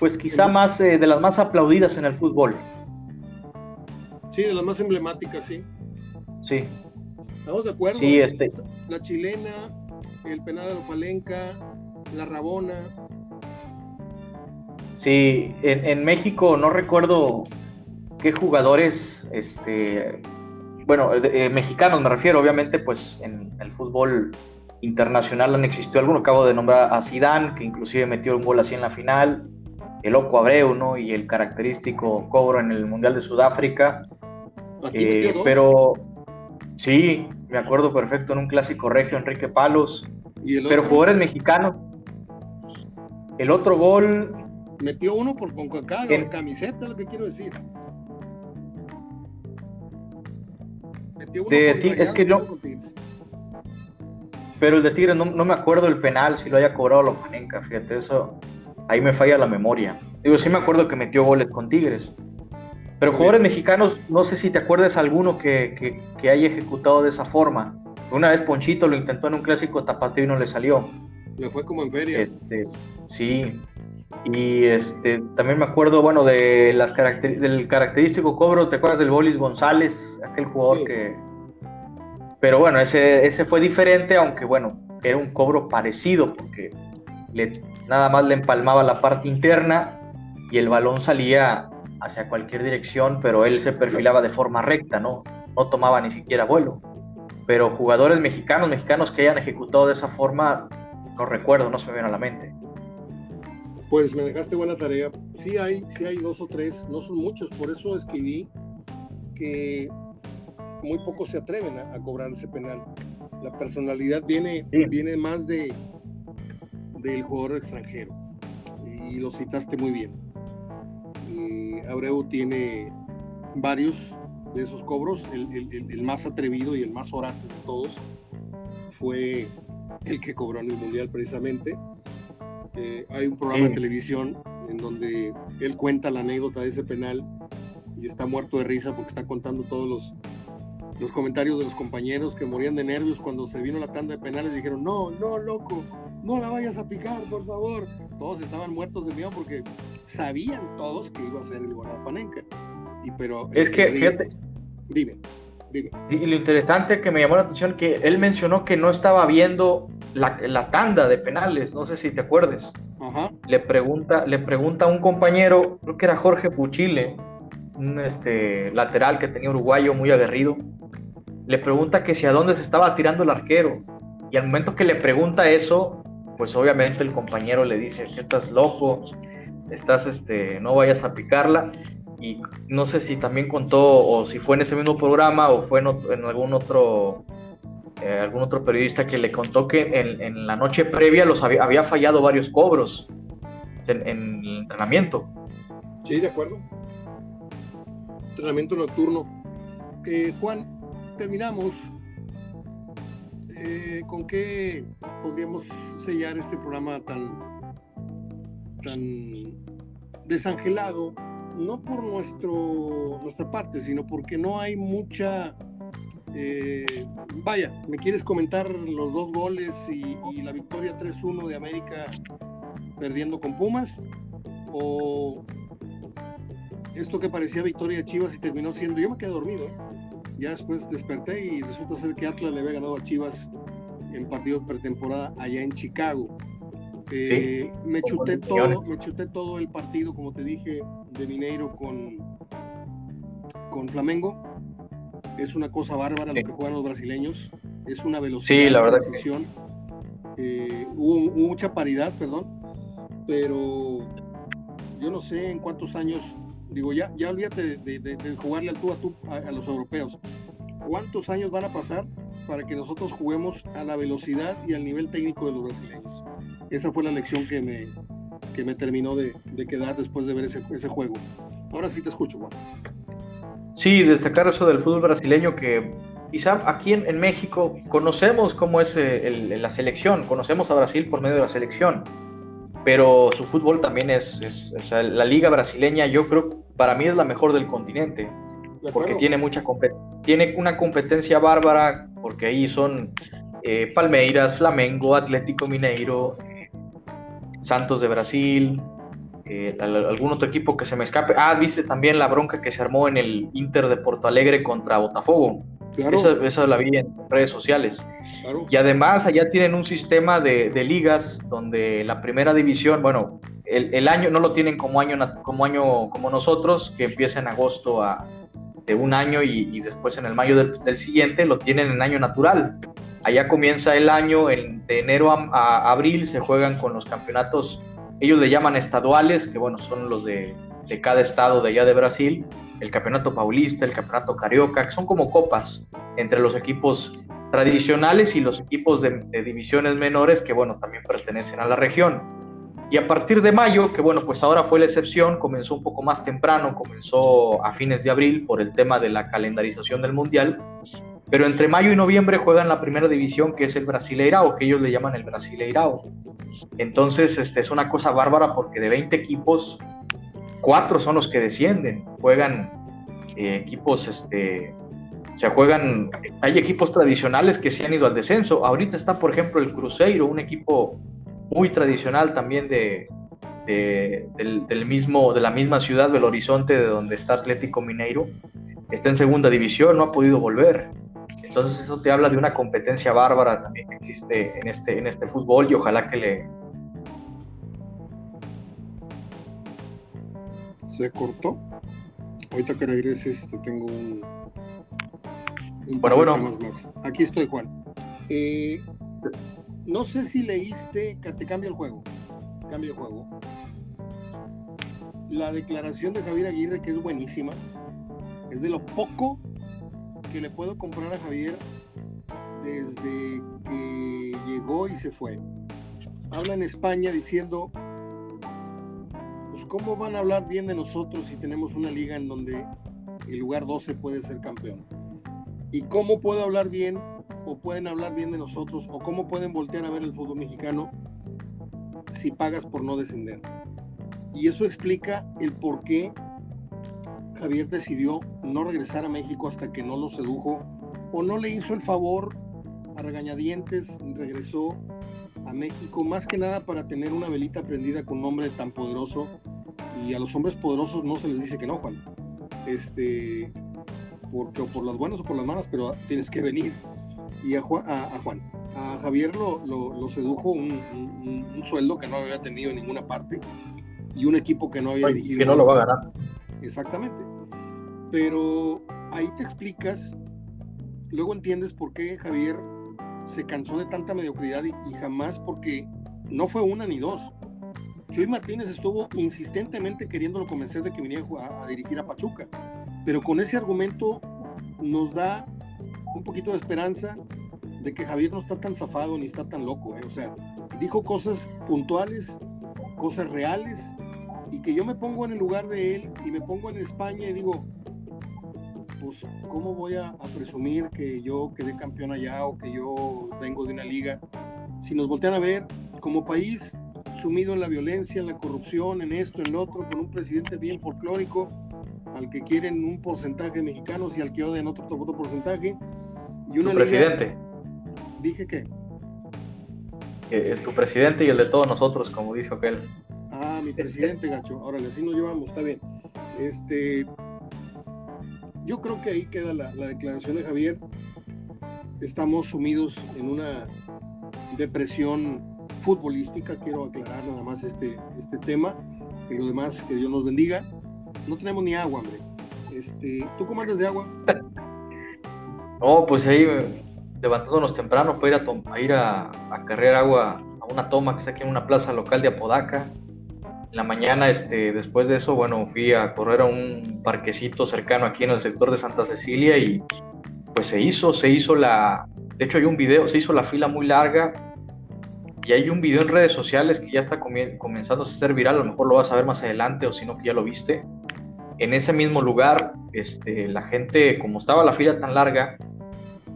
pues quizá más eh, de las más aplaudidas en el fútbol. Sí, de las más emblemáticas, sí. Sí. Estamos de acuerdo. Sí, este. La chilena, el penal de Palenca, la Rabona. Sí, en, en México no recuerdo qué jugadores, este, bueno, eh, mexicanos me refiero, obviamente, pues en el fútbol internacional han existido algunos. Acabo de nombrar a Zidane, que inclusive metió un gol así en la final. El Loco Abreu, ¿no? Y el característico cobro en el Mundial de Sudáfrica. Eh, pero sí, me acuerdo perfecto en un clásico regio, Enrique Palos. pero jugadores mexicanos. El otro gol. Metió uno por con cada camiseta, lo que quiero decir. Metió uno es que yo. Pero el de Tigres no, me acuerdo el penal, si lo haya cobrado los Panenka, fíjate, eso ahí me falla la memoria. Digo, sí me acuerdo que metió goles con Tigres. Pero jugadores mexicanos, no sé si te acuerdas alguno que, haya ejecutado de esa forma. Una vez Ponchito lo intentó en un clásico tapateo y no le salió. Le fue como en feria. Este, sí. Y este, también me acuerdo, bueno, de las del característico cobro, ¿te acuerdas del Bolis González? Aquel jugador que, pero bueno, ese, ese fue diferente, aunque bueno, era un cobro parecido porque le, nada más le empalmaba la parte interna y el balón salía hacia cualquier dirección, pero él se perfilaba de forma recta, ¿no? No tomaba ni siquiera vuelo. Pero jugadores mexicanos, mexicanos que hayan ejecutado de esa forma, no recuerdo, no se me viene a la mente. Pues me dejaste buena tarea. Sí hay, sí hay dos o tres, no son muchos, por eso escribí que muy pocos se atreven a, cobrar ese penal. La personalidad viene, viene más de del jugador extranjero. Y lo citaste muy bien. Abreu tiene varios de esos cobros. El, más atrevido y el más orante de todos fue el que cobró en el Mundial precisamente. Eh, hay un programa de televisión en donde él cuenta la anécdota de ese penal y está muerto de risa porque está contando todos los, los comentarios de los compañeros que morían de nervios cuando se vino la tanda de penales dijeron, no, no, loco, no la vayas a picar, por favor. Todos estaban muertos de miedo porque sabían todos que iba a ser el gol Panenka. Y pero es que, fíjate, dime, dime. Y lo interesante que me llamó la atención que él mencionó que no estaba viendo la, la tanda de penales, no sé si te acuerdes. Ajá. Le pregunta, le pregunta a un compañero, creo que era Jorge Fuchile, un este, lateral que tenía uruguayo muy aguerrido, le pregunta que si a dónde se estaba tirando el arquero. Y al momento que le pregunta eso, pues obviamente el compañero le dice estás loco, estás, este, no vayas a picarla. Y no sé si también contó o si fue en ese mismo programa o fue en, algún otro eh, algún otro periodista que le contó que en, la noche previa los había, fallado varios cobros en, en, el entrenamiento. Sí, de acuerdo. Entrenamiento nocturno. Eh, Juan, terminamos. Eh, ¿Con qué podríamos sellar este programa tan, tan desangelado? No por nuestro, nuestra parte, sino porque no hay mucha... Eh, vaya, ¿me quieres comentar los dos goles y, la victoria 3-1 de América perdiendo con Pumas? ¿O esto que parecía victoria de Chivas y terminó siendo... Yo me quedé dormido. ¿eh? Ya después desperté y resulta ser que Atlas le había ganado a Chivas en partido de pretemporada allá en Chicago. Eh, me, chuté todo, me chuté todo el partido, como te dije, de Mineiro con, con Flamengo. Es una cosa bárbara lo que juegan los brasileños. Es una velocidad. Sí, la verdad. Eh, hubo, mucha paridad, perdón, pero yo no sé en cuántos años, digo, ya, ya olvídate de, jugarle al tú a tú a, los europeos. ¿Cuántos años van a pasar para que nosotros juguemos a la velocidad y al nivel técnico de los brasileños? Esa fue la lección que me, que me terminó de, quedar después de ver ese, ese juego. Ahora sí te escucho, Juan. Sí, destacar eso del fútbol brasileño que quizá aquí en, México conocemos cómo es eh, la selección, conocemos a Brasil por medio de la selección, pero su fútbol también es, la liga brasileña yo creo para mí es la mejor del continente, porque tiene mucha tiene una competencia bárbara, porque ahí son eh, Palmeiras, Flamengo, Atlético Mineiro, Santos de Brasil, eh, algún otro equipo que se me escape. Ah, dice también la bronca que se armó en el Inter de Porto Alegre contra Botafogo. Esa, la vi en redes sociales. Y además allá tienen un sistema de, ligas donde la primera división, bueno, el, año no lo tienen como año, como año como nosotros, que empieza en agosto a, de un año y, después en el mayo del, siguiente, lo tienen en año natural. Allá comienza el año, de enero a, abril se juegan con los campeonatos, ellos le llaman estaduales, que bueno, son los de, de cada estado de allá de Brasil, el campeonato paulista, el campeonato carioca, son como copas entre los equipos tradicionales y los equipos de, divisiones menores que, bueno, también pertenecen a la región. Y a partir de mayo, que bueno, pues ahora fue la excepción, comenzó un poco más temprano, comenzó a fines de abril por el tema de la calendarización del Mundial, pero entre mayo y noviembre juegan la primera división que es el Brasileirao, que ellos le llaman el Brasileirao. Entonces, este, es una cosa bárbara porque de 20 equipos, cuatro son los que descienden, juegan eh, equipos, este, o sea, juegan, hay equipos tradicionales que se han ido al descenso. Ahorita está, por ejemplo, el Cruzeiro, un equipo muy tradicional también de, del, mismo, de la misma ciudad del Horizonte, de donde está Atlético Mineiro. Está en segunda división, no ha podido volver. Entonces eso te habla de una competencia bárbara también que existe en este, en este fútbol y ojalá que le, se cortó. Ahorita que regreses te tengo un, bueno, bueno. más. Aquí estoy, Juan. Eh, no sé si leíste, te cambia el juego, cambia el juego. La declaración de Javier Aguirre, que es buenísima, es de lo poco que le puedo comprar a Javier desde que llegó y se fue. Habla en España diciendo, ¿cómo van a hablar bien de nosotros si tenemos una liga en donde el lugar 12 puede ser campeón? ¿Y cómo puedo hablar bien o pueden hablar bien de nosotros o cómo pueden voltear a ver el fútbol mexicano si pagas por no descender? Y eso explica el por qué Javier decidió no regresar a México hasta que no lo sedujo o no le hizo el favor a regañadientes, regresó a México más que nada para tener una velita prendida con un hombre tan poderoso y a los hombres poderosos no se les dice que no, Juan. Este, porque o por las buenas o por las malas, pero tienes que venir. Y a Juan, a, Juan, a Javier lo, lo, sedujo un, un, sueldo que no había tenido en ninguna parte y un equipo que no había dirigido. Que no lo va a ganar. Exactamente. Pero ahí te explicas, luego entiendes por qué Javier se cansó de tanta mediocridad y, y jamás porque no fue una ni dos Chuy Martínez estuvo insistentemente queriéndolo convencer de que viniera a, dirigir a Pachuca, pero con ese argumento nos da un poquito de esperanza de que Javier no está tan zafado ni está tan loco. ¿eh? O sea, dijo cosas puntuales, cosas reales, y que yo me pongo en el lugar de él y me pongo en España y digo, pues, ¿cómo voy a, a presumir que yo quedé campeón allá o que yo vengo de una liga? Si nos voltean a ver, como país, sumido en la violencia, en la corrupción, en esto, en lo otro, con un presidente bien folclórico, al que quieren un porcentaje de mexicanos y al que odian otro, otro porcentaje. Y una tu presidente. Dije que. Eh, tu presidente y el de todos nosotros, como dijo aquel. Ah, mi presidente, gacho. Ahora, así nos llevamos, está bien. Este. yo creo que ahí queda la, la declaración de Javier. Estamos sumidos en una depresión futbolística, quiero aclarar nada más este, este tema, y lo demás, que Dios nos bendiga. No tenemos ni agua, hombre. Este, ¿Tú cómo andas de agua? No, pues ahí levantándonos temprano para ir a, a ir a, a, cargar agua a una toma que está aquí en una plaza local de Apodaca. En la mañana, este, después de eso, bueno, fui a correr a un parquecito cercano aquí en el sector de Santa Cecilia y pues se hizo, se hizo la, de hecho hay un video, se hizo la fila muy larga y hay un video en redes sociales que ya está comenzando a ser viral, a lo mejor lo vas a ver más adelante o si no que ya lo viste. En ese mismo lugar, este, la gente, como estaba la fila tan larga,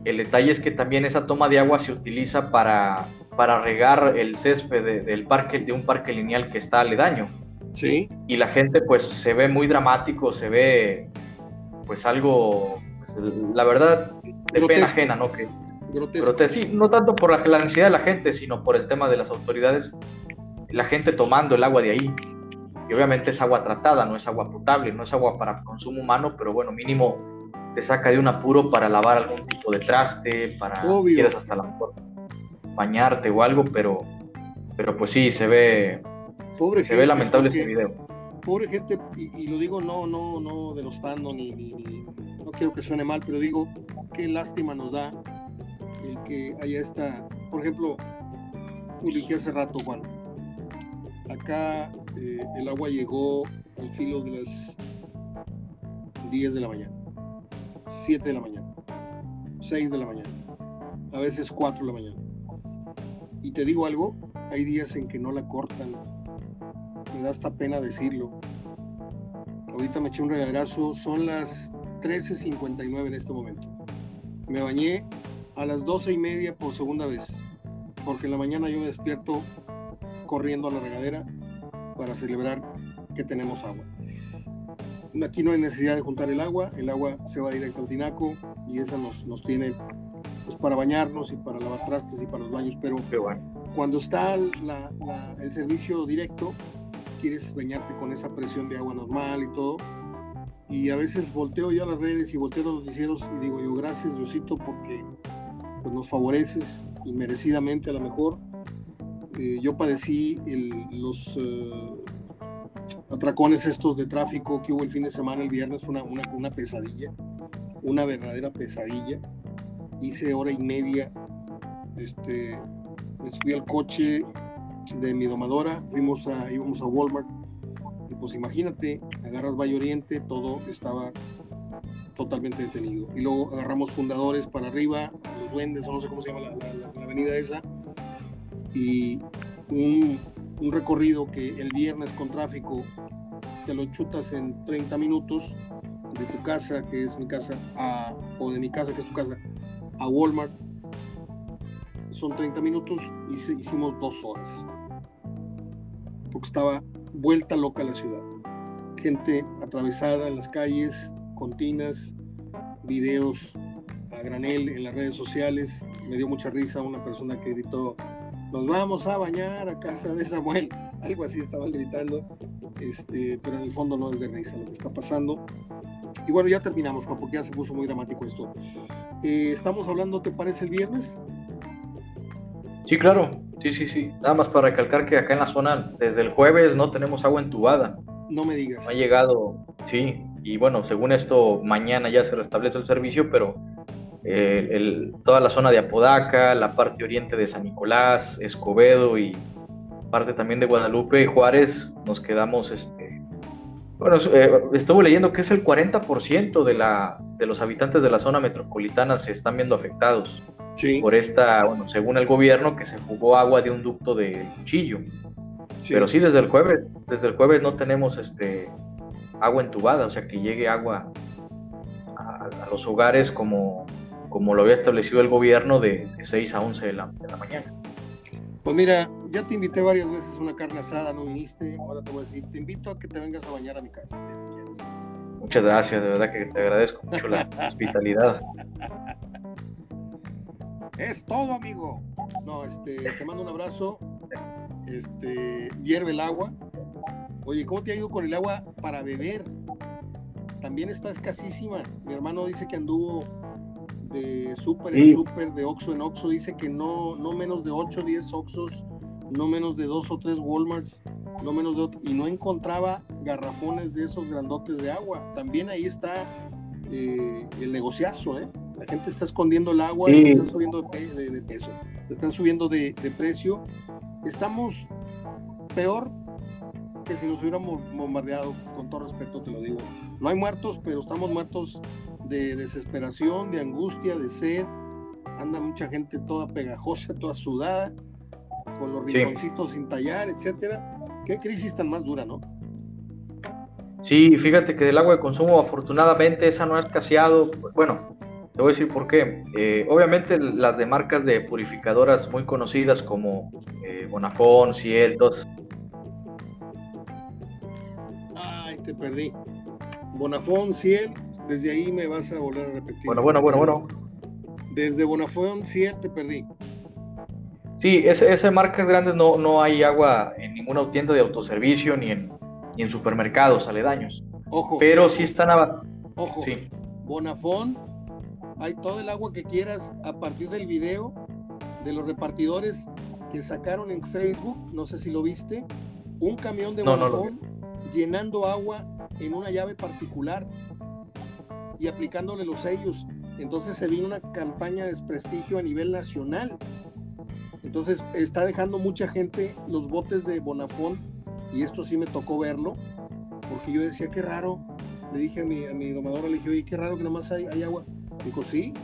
el detalle es que también esa toma de agua se utiliza para, para regar el césped del parque, de un parque lineal que está aledaño. Sí. Y la gente pues se ve muy dramático, se ve pues algo, pues, la verdad, de pena ajena, ¿no? Que, grotesco. Sí, no tanto por la, la ansiedad de la gente, sino por el tema de las autoridades, la gente tomando el agua de ahí. Y obviamente es agua tratada, no es agua potable, no es agua para consumo humano, pero bueno, mínimo te saca de un apuro para lavar algún tipo de traste, para Obvio. quieres hasta la mejor bañarte o algo, pero, pero pues sí, se ve, Pobre se gente, ve lamentable ese video. Pobre gente, y, y lo digo no, no, no denostando ni, ni, ni- no quiero que suene mal, pero digo qué lástima nos da que haya esta, por ejemplo, publiqué hace rato, Juan. Acá eh, el agua llegó al filo de las 10 de la mañana, 7 de la mañana, 6 de la mañana, a veces 4 de la mañana. Y te digo algo, hay días en que no la cortan, me da hasta pena decirlo. Ahorita me eché un regaderazo, son las 13.59 en este momento. Me bañé a las 12 y media por segunda vez, porque en la mañana yo me despierto corriendo a la regadera para celebrar que tenemos agua. Aquí no hay necesidad de juntar el agua, el agua se va directo al tinaco y esa nos, nos tiene pues, para bañarnos y para lavar trastes y para los baños, pero bueno. cuando está la- la- el servicio directo, quieres bañarte con esa presión de agua normal y todo. Y a veces volteo yo a las redes y volteo a los noticieros y digo yo, gracias Diosito porque pues, nos favoreces inmerecidamente a lo mejor. Eh, yo padecí el- los eh, atracones estos de tráfico que hubo el fin de semana, el viernes, fue una, una, una pesadilla, una verdadera pesadilla. Hice hora y media, este, me subí al coche de mi domadora, fuimos a, íbamos a Walmart, y pues imagínate, agarras Valle Oriente, todo estaba totalmente detenido. Y luego agarramos fundadores para arriba, duendes, o no sé cómo se llama la, avenida esa, y un, un recorrido que el viernes con tráfico te lo chutas en 30 minutos de tu casa, que es mi casa, o de mi casa, que es tu casa, a Walmart. Son 30 minutos y hicimos dos horas. Porque estaba vuelta loca la ciudad. Gente atravesada en las calles, continas, videos a granel en las redes sociales. Me dio mucha risa una persona que gritó, nos vamos a bañar a casa de Samuel. [laughs] Algo así estaban gritando, este, pero en el fondo no es de risa lo que está pasando. Y bueno, ya terminamos, Juan, porque ya se puso muy dramático esto. Eh, estamos hablando, ¿te parece el viernes? Sí, claro. Sí, sí, sí. Nada más para recalcar que acá en la zona, desde el jueves no tenemos agua entubada. No me digas. No ha llegado, sí. Y bueno, según esto, mañana ya se restablece el servicio, pero eh, el- toda la zona de Apodaca, la parte oriente de San Nicolás, Escobedo y parte también de Guadalupe y Juárez, nos quedamos, este, bueno, eh, estuve leyendo que es el 40% de, la, de los habitantes de la zona metropolitana se están viendo afectados Sí, por esta, bueno, según el gobierno, que se jugó agua de un ducto de cuchillo. sí. Pero sí, desde el jueves, desde el jueves no tenemos este agua entubada, o sea que llegue agua a, a los hogares como, como lo había establecido el gobierno de, de 6 a 11 de la, de la mañana. Pues mira, ya te invité varias veces una carne asada, no viniste. Ahora te voy a decir, te invito a que te vengas a bañar a mi casa. si. Muchas gracias, de verdad que te agradezco mucho la [laughs] hospitalidad. Es todo, amigo. No, este, te mando un abrazo. Este, hierve el agua. Oye, ¿cómo te ha ido con el agua para beber? también está escasísima. Mi hermano dice que anduvo de súper en súper, de Oxxo en Oxxo, dice que no, no menos de 8 o 10 Oxxos, no menos de 2 o 3 Walmarts, no menos de y no encontraba garrafones de esos grandotes de agua. También ahí está eh, el negociazo, ¿eh? La gente está escondiendo el agua, y está subiendo de, de, peso, están subiendo de, de precio. Estamos peor que si nos hubiéramos bombardeado, con todo respeto te lo digo. No hay muertos, pero estamos muertos de desesperación, de angustia, de sed. Anda mucha gente toda pegajosa, toda sudada, con los rinconcitos sin tallar, etcétera. Qué crisis tan más dura, ¿no? Sí, fíjate que del agua de consumo, afortunadamente, esa no ha escaseado. Bueno, te voy a decir por qué. Eh, obviamente, las de marcas de purificadoras muy conocidas como eh, Bonafón, Ciel, dos. Ay, te perdí. Bonafón, Ciel, desde ahí me vas a volver a repetir. Bueno, bueno, bueno, bueno. Desde Bonafón, Ciel, te perdí. Sí, esas marcas grandes no, no hay agua en ninguna tienda de autoservicio ni en, ni en supermercados aledaños. Ojo. Pero sí están a... Ojo. Sí. Bonafón, hay todo el agua que quieras a partir del video de los repartidores que sacaron en Facebook, no sé si lo viste, un camión de Bonafón llenando agua en una llave particular y aplicándole los sellos. Entonces se vino una campaña de desprestigio a nivel nacional. Entonces está dejando mucha gente los botes de Bonafón y esto sí me tocó verlo porque yo decía qué raro. Le dije a mi, a mi domadora, le dije, oye, qué raro que nomás hay, hay agua. Dijo, sí,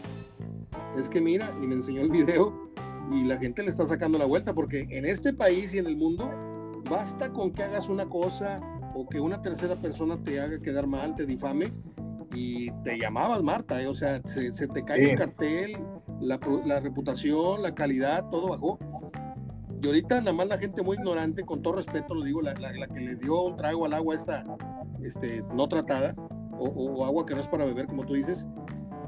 es que mira, y me enseñó el video y la gente le está sacando la vuelta porque en este país y en el mundo basta con que hagas una cosa o que una tercera persona te haga quedar mal, te difame y te llamabas Marta, ¿eh? o sea, se, te cae el cartel, la, la, reputación, la calidad, todo bajó. Y ahorita nada más la gente muy ignorante, con todo respeto lo digo, la, la, que le dio un trago al agua esta este, no tratada, o, o, agua que no es para beber, como tú dices,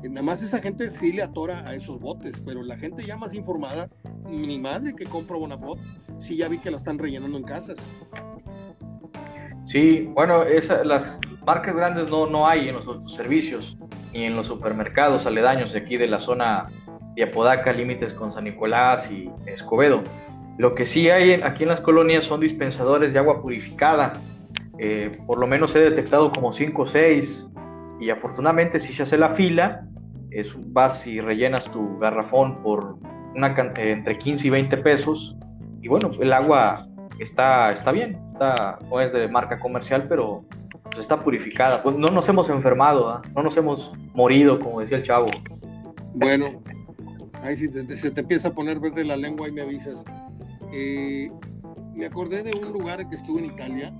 nada más esa gente sí le atora a esos botes, pero la gente ya más informada, mi madre que compro Bonafont, sí ya vi que la están rellenando en casas. Sí, bueno, esa, las marcas grandes no, no hay en los servicios ni en los supermercados aledaños de aquí de la zona de Apodaca, límites con San Nicolás y Escobedo. Lo que sí hay aquí en las colonias son dispensadores de agua purificada. Eh, por lo menos he detectado como 5 o 6 y afortunadamente si se hace la fila, es, vas y rellenas tu garrafón por una, eh, entre 15 y 20 pesos y bueno, el agua está, está bien, está, no es de marca comercial, pero pues, está purificada. Pues no nos hemos enfermado, no nos hemos morido, como decía el chavo. Bueno, ahí si se te empieza a poner verde la lengua y me avisas. Eh, me acordé de un lugar que estuve en Italia,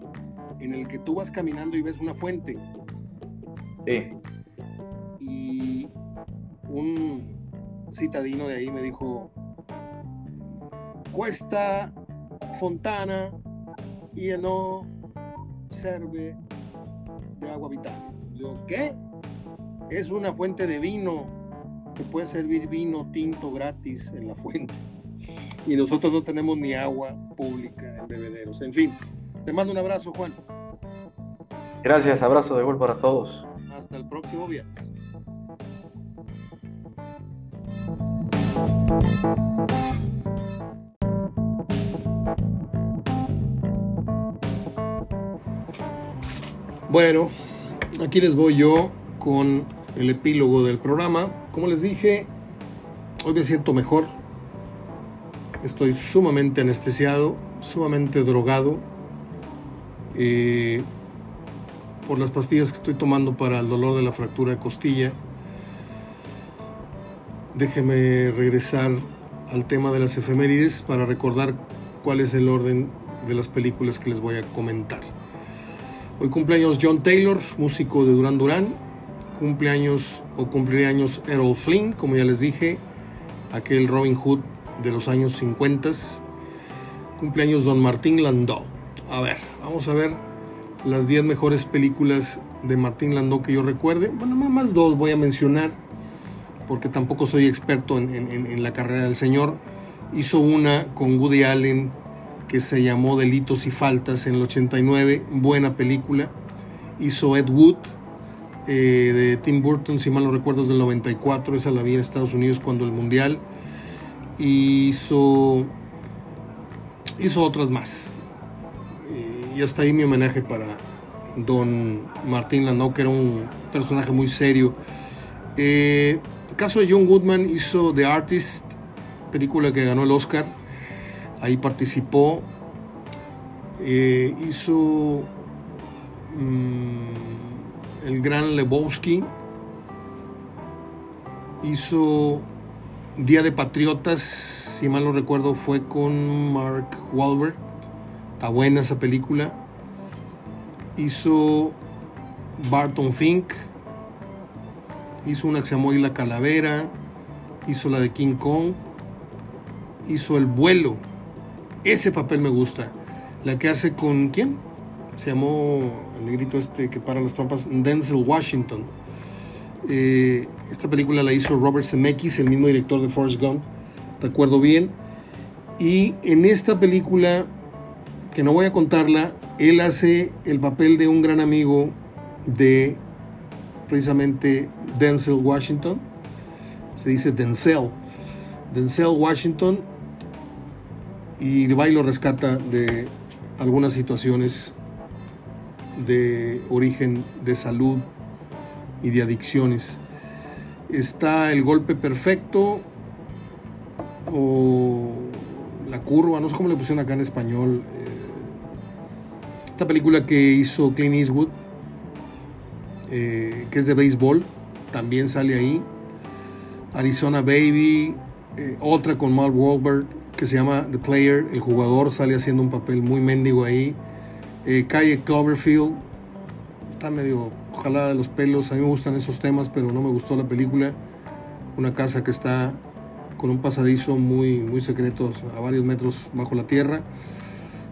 en el que tú vas caminando y ves una fuente. Sí. Y un citadino de ahí me dijo, cuesta fontana y no serve de agua vital. Yo, ¿qué? Es una fuente de vino. Te puede servir vino tinto gratis en la fuente. Y nosotros no tenemos ni agua pública en bebederos. En fin, te mando un abrazo, Juan. Gracias, abrazo de gol para todos. Hasta el próximo viernes. Bueno, aquí les voy yo con el epílogo del programa. Como les dije, hoy me siento mejor. Estoy sumamente anestesiado, sumamente drogado eh, por las pastillas que estoy tomando para el dolor de la fractura de costilla. Déjeme regresar al tema de las efemérides para recordar cuál es el orden de las películas que les voy a comentar. Hoy cumpleaños John Taylor, músico de Duran Duran. Cumpleaños o cumpleaños Errol Flynn, como ya les dije, aquel Robin Hood de los años 50. Cumpleaños Don Martín Landau. A ver, vamos a ver las 10 mejores películas de Martín Landau que yo recuerde. Bueno, más dos voy a mencionar, porque tampoco soy experto en, en la carrera del señor. Hizo una con Woody Allen que se llamó Delitos y Faltas en el 89, buena película. Hizo Ed Wood eh, de Tim Burton, si mal no recuerdo, es del 94, esa la vi en Estados Unidos cuando el Mundial. Hizo, hizo otras más. y hasta ahí mi homenaje para don Martín Landau, que era un personaje muy serio. el caso de John Goodman hizo The Artist, película que ganó el Oscar. Ahí participó. Eh, hizo mm, el gran Lebowski. Hizo Día de Patriotas, si mal no recuerdo, fue con Mark Wahlberg. Está buena esa película. Hizo Barton Fink. Hizo una que se llamó La Calavera. Hizo la de King Kong. Hizo El Vuelo ese papel me gusta. La que hace con quién? Se llamó el negrito este que para las trampas, Denzel Washington. Eh, esta película la hizo Robert Zemeckis, el mismo director de Forrest Gump, recuerdo bien. Y en esta película, que no voy a contarla, él hace el papel de un gran amigo de precisamente Denzel Washington. Se dice Denzel. Denzel Washington y va y lo rescata de algunas situaciones de origen de salud y de adicciones. Está el golpe perfecto o la curva, no sé cómo le pusieron acá en español. Eh, esta película que hizo Clint Eastwood, eh, que es de béisbol, también sale ahí. Arizona Baby, eh, otra con Mark Wahlberg, que se llama The Player, el jugador sale haciendo un papel muy mendigo ahí. Eh, Calle Cloverfield, está medio jalada de los pelos, a mí me gustan esos temas, pero no me gustó la película. Una casa que está con un pasadizo muy, muy secreto a varios metros bajo la tierra.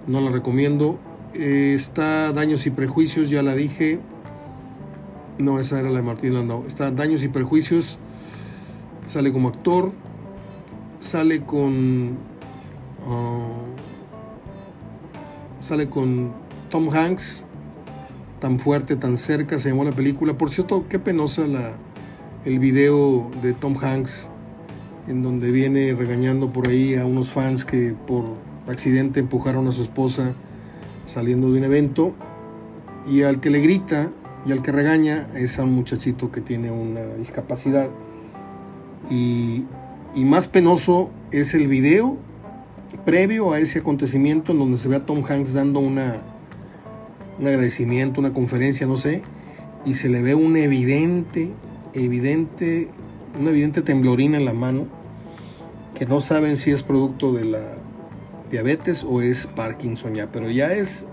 No la recomiendo. Eh, está Daños y Prejuicios, ya la dije. No, esa era la de Martín Landau. Está Daños y Prejuicios. Sale como actor. Sale con Ah, sale con Tom Hanks, tan fuerte, tan cerca, se llamó la película. Por cierto, qué penosa la, el video de Tom Hanks, en donde viene regañando por ahí a unos fans que por accidente empujaron a su esposa saliendo de un evento. Y al que le grita y al que regaña es a un muchachito que tiene una discapacidad. Y, y más penoso es el video previo a ese acontecimiento en donde se ve a Tom Hanks dando una, un agradecimiento, una conferencia, no sé, y se le ve un evidente, evidente, una evidente temblorina en la mano, que no saben si es producto de la diabetes o es Parkinson ya, pero ya es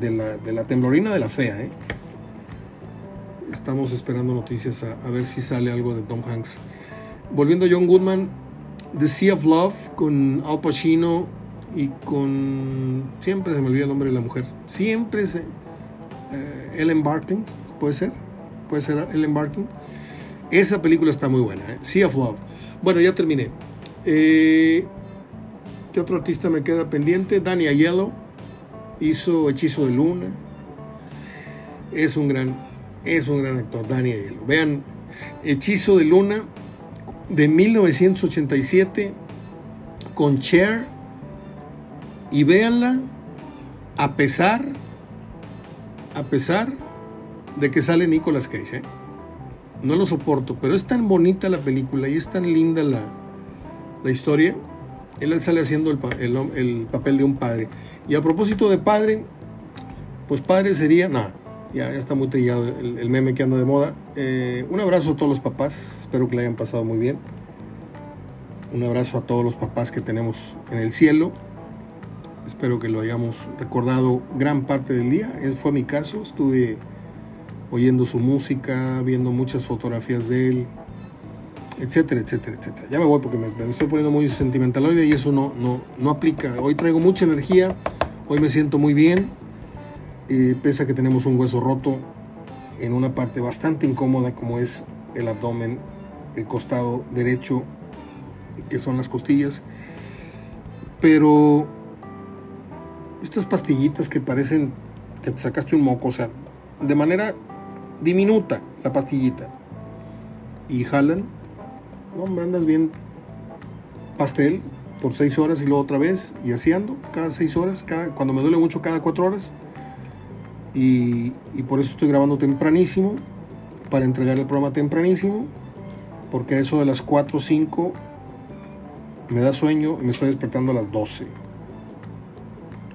de la, de la temblorina de la fea, ¿eh? Estamos esperando noticias a, a ver si sale algo de Tom Hanks. Volviendo a John Goodman, The Sea of Love con Al Pacino y con. Siempre se me olvida el nombre de la mujer. Siempre se. Eh, Ellen Barkin, ¿puede ser? ¿Puede ser Ellen Barkin? Esa película está muy buena, ¿eh? Sea of Love. Bueno, ya terminé. Eh, ¿Qué otro artista me queda pendiente? Danny Aiello hizo Hechizo de Luna. Es un gran, es un gran actor, Danny Aiello. Vean, Hechizo de Luna de 1987 con Cher y véanla a pesar a pesar de que sale Nicolas Cage. ¿eh? No lo soporto, pero es tan bonita la película y es tan linda la, la historia. Él sale haciendo el, el, papel de un padre. Y a propósito de padre, pues padre sería, ya, está muy trillado el, meme que anda de moda. Eh, un abrazo a todos los papás, espero que le hayan pasado muy bien. Un abrazo a todos los papás que tenemos en el cielo. Espero que lo hayamos recordado gran parte del día. Ese fue mi caso. Estuve oyendo su música, viendo muchas fotografías de él, etcétera, etcétera, etcétera. Ya me voy porque me, estoy poniendo muy sentimental hoy y eso no, no, no aplica. Hoy traigo mucha energía, hoy me siento muy bien pese a que tenemos un hueso roto en una parte bastante incómoda como es el abdomen, el costado derecho, que son las costillas. Pero estas pastillitas que parecen que te sacaste un moco, o sea, de manera diminuta, la pastillita. Y jalan. No, me andas bien pastel por seis horas y luego otra vez. Y así ando, cada seis horas, cada, cuando me duele mucho, cada cuatro horas. Y, por eso estoy grabando tempranísimo, para entregar el programa tempranísimo. Porque eso de las 4 o 5 me da sueño y me estoy despertando a las 12.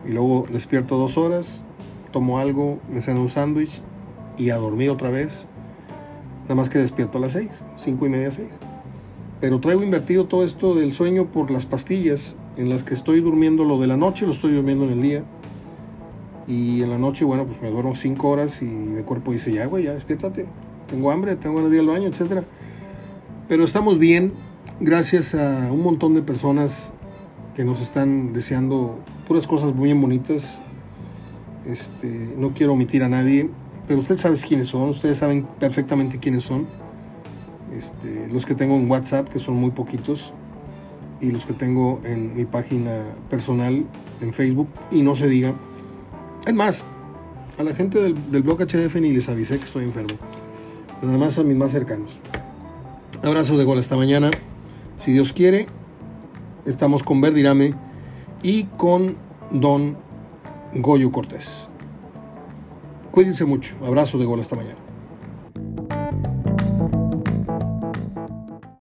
Y luego despierto dos horas, tomo algo, me ceno un sándwich y a dormir otra vez. Nada más que despierto a las 6, 5 y media, 6. Pero traigo invertido todo esto del sueño por las pastillas en las que estoy durmiendo lo de la noche, lo estoy durmiendo en el día. Y en la noche, bueno, pues me duermo 5 horas y mi cuerpo dice, ya, güey, ya despiértate. Tengo hambre, tengo ganas de ir al baño, etc. Pero estamos bien, gracias a un montón de personas que nos están deseando puras cosas muy bonitas. Este, no quiero omitir a nadie, pero ustedes saben quiénes son, ustedes saben perfectamente quiénes son. Este, los que tengo en WhatsApp, que son muy poquitos, y los que tengo en mi página personal en Facebook, y no se diga. Es más, a la gente del, del blog HDF ni les avisé que estoy enfermo. Nada más a mis más cercanos. Abrazo de gol esta mañana. Si Dios quiere, estamos con Verdirame y con Don Goyo Cortés. Cuídense mucho. Abrazo de gol esta mañana.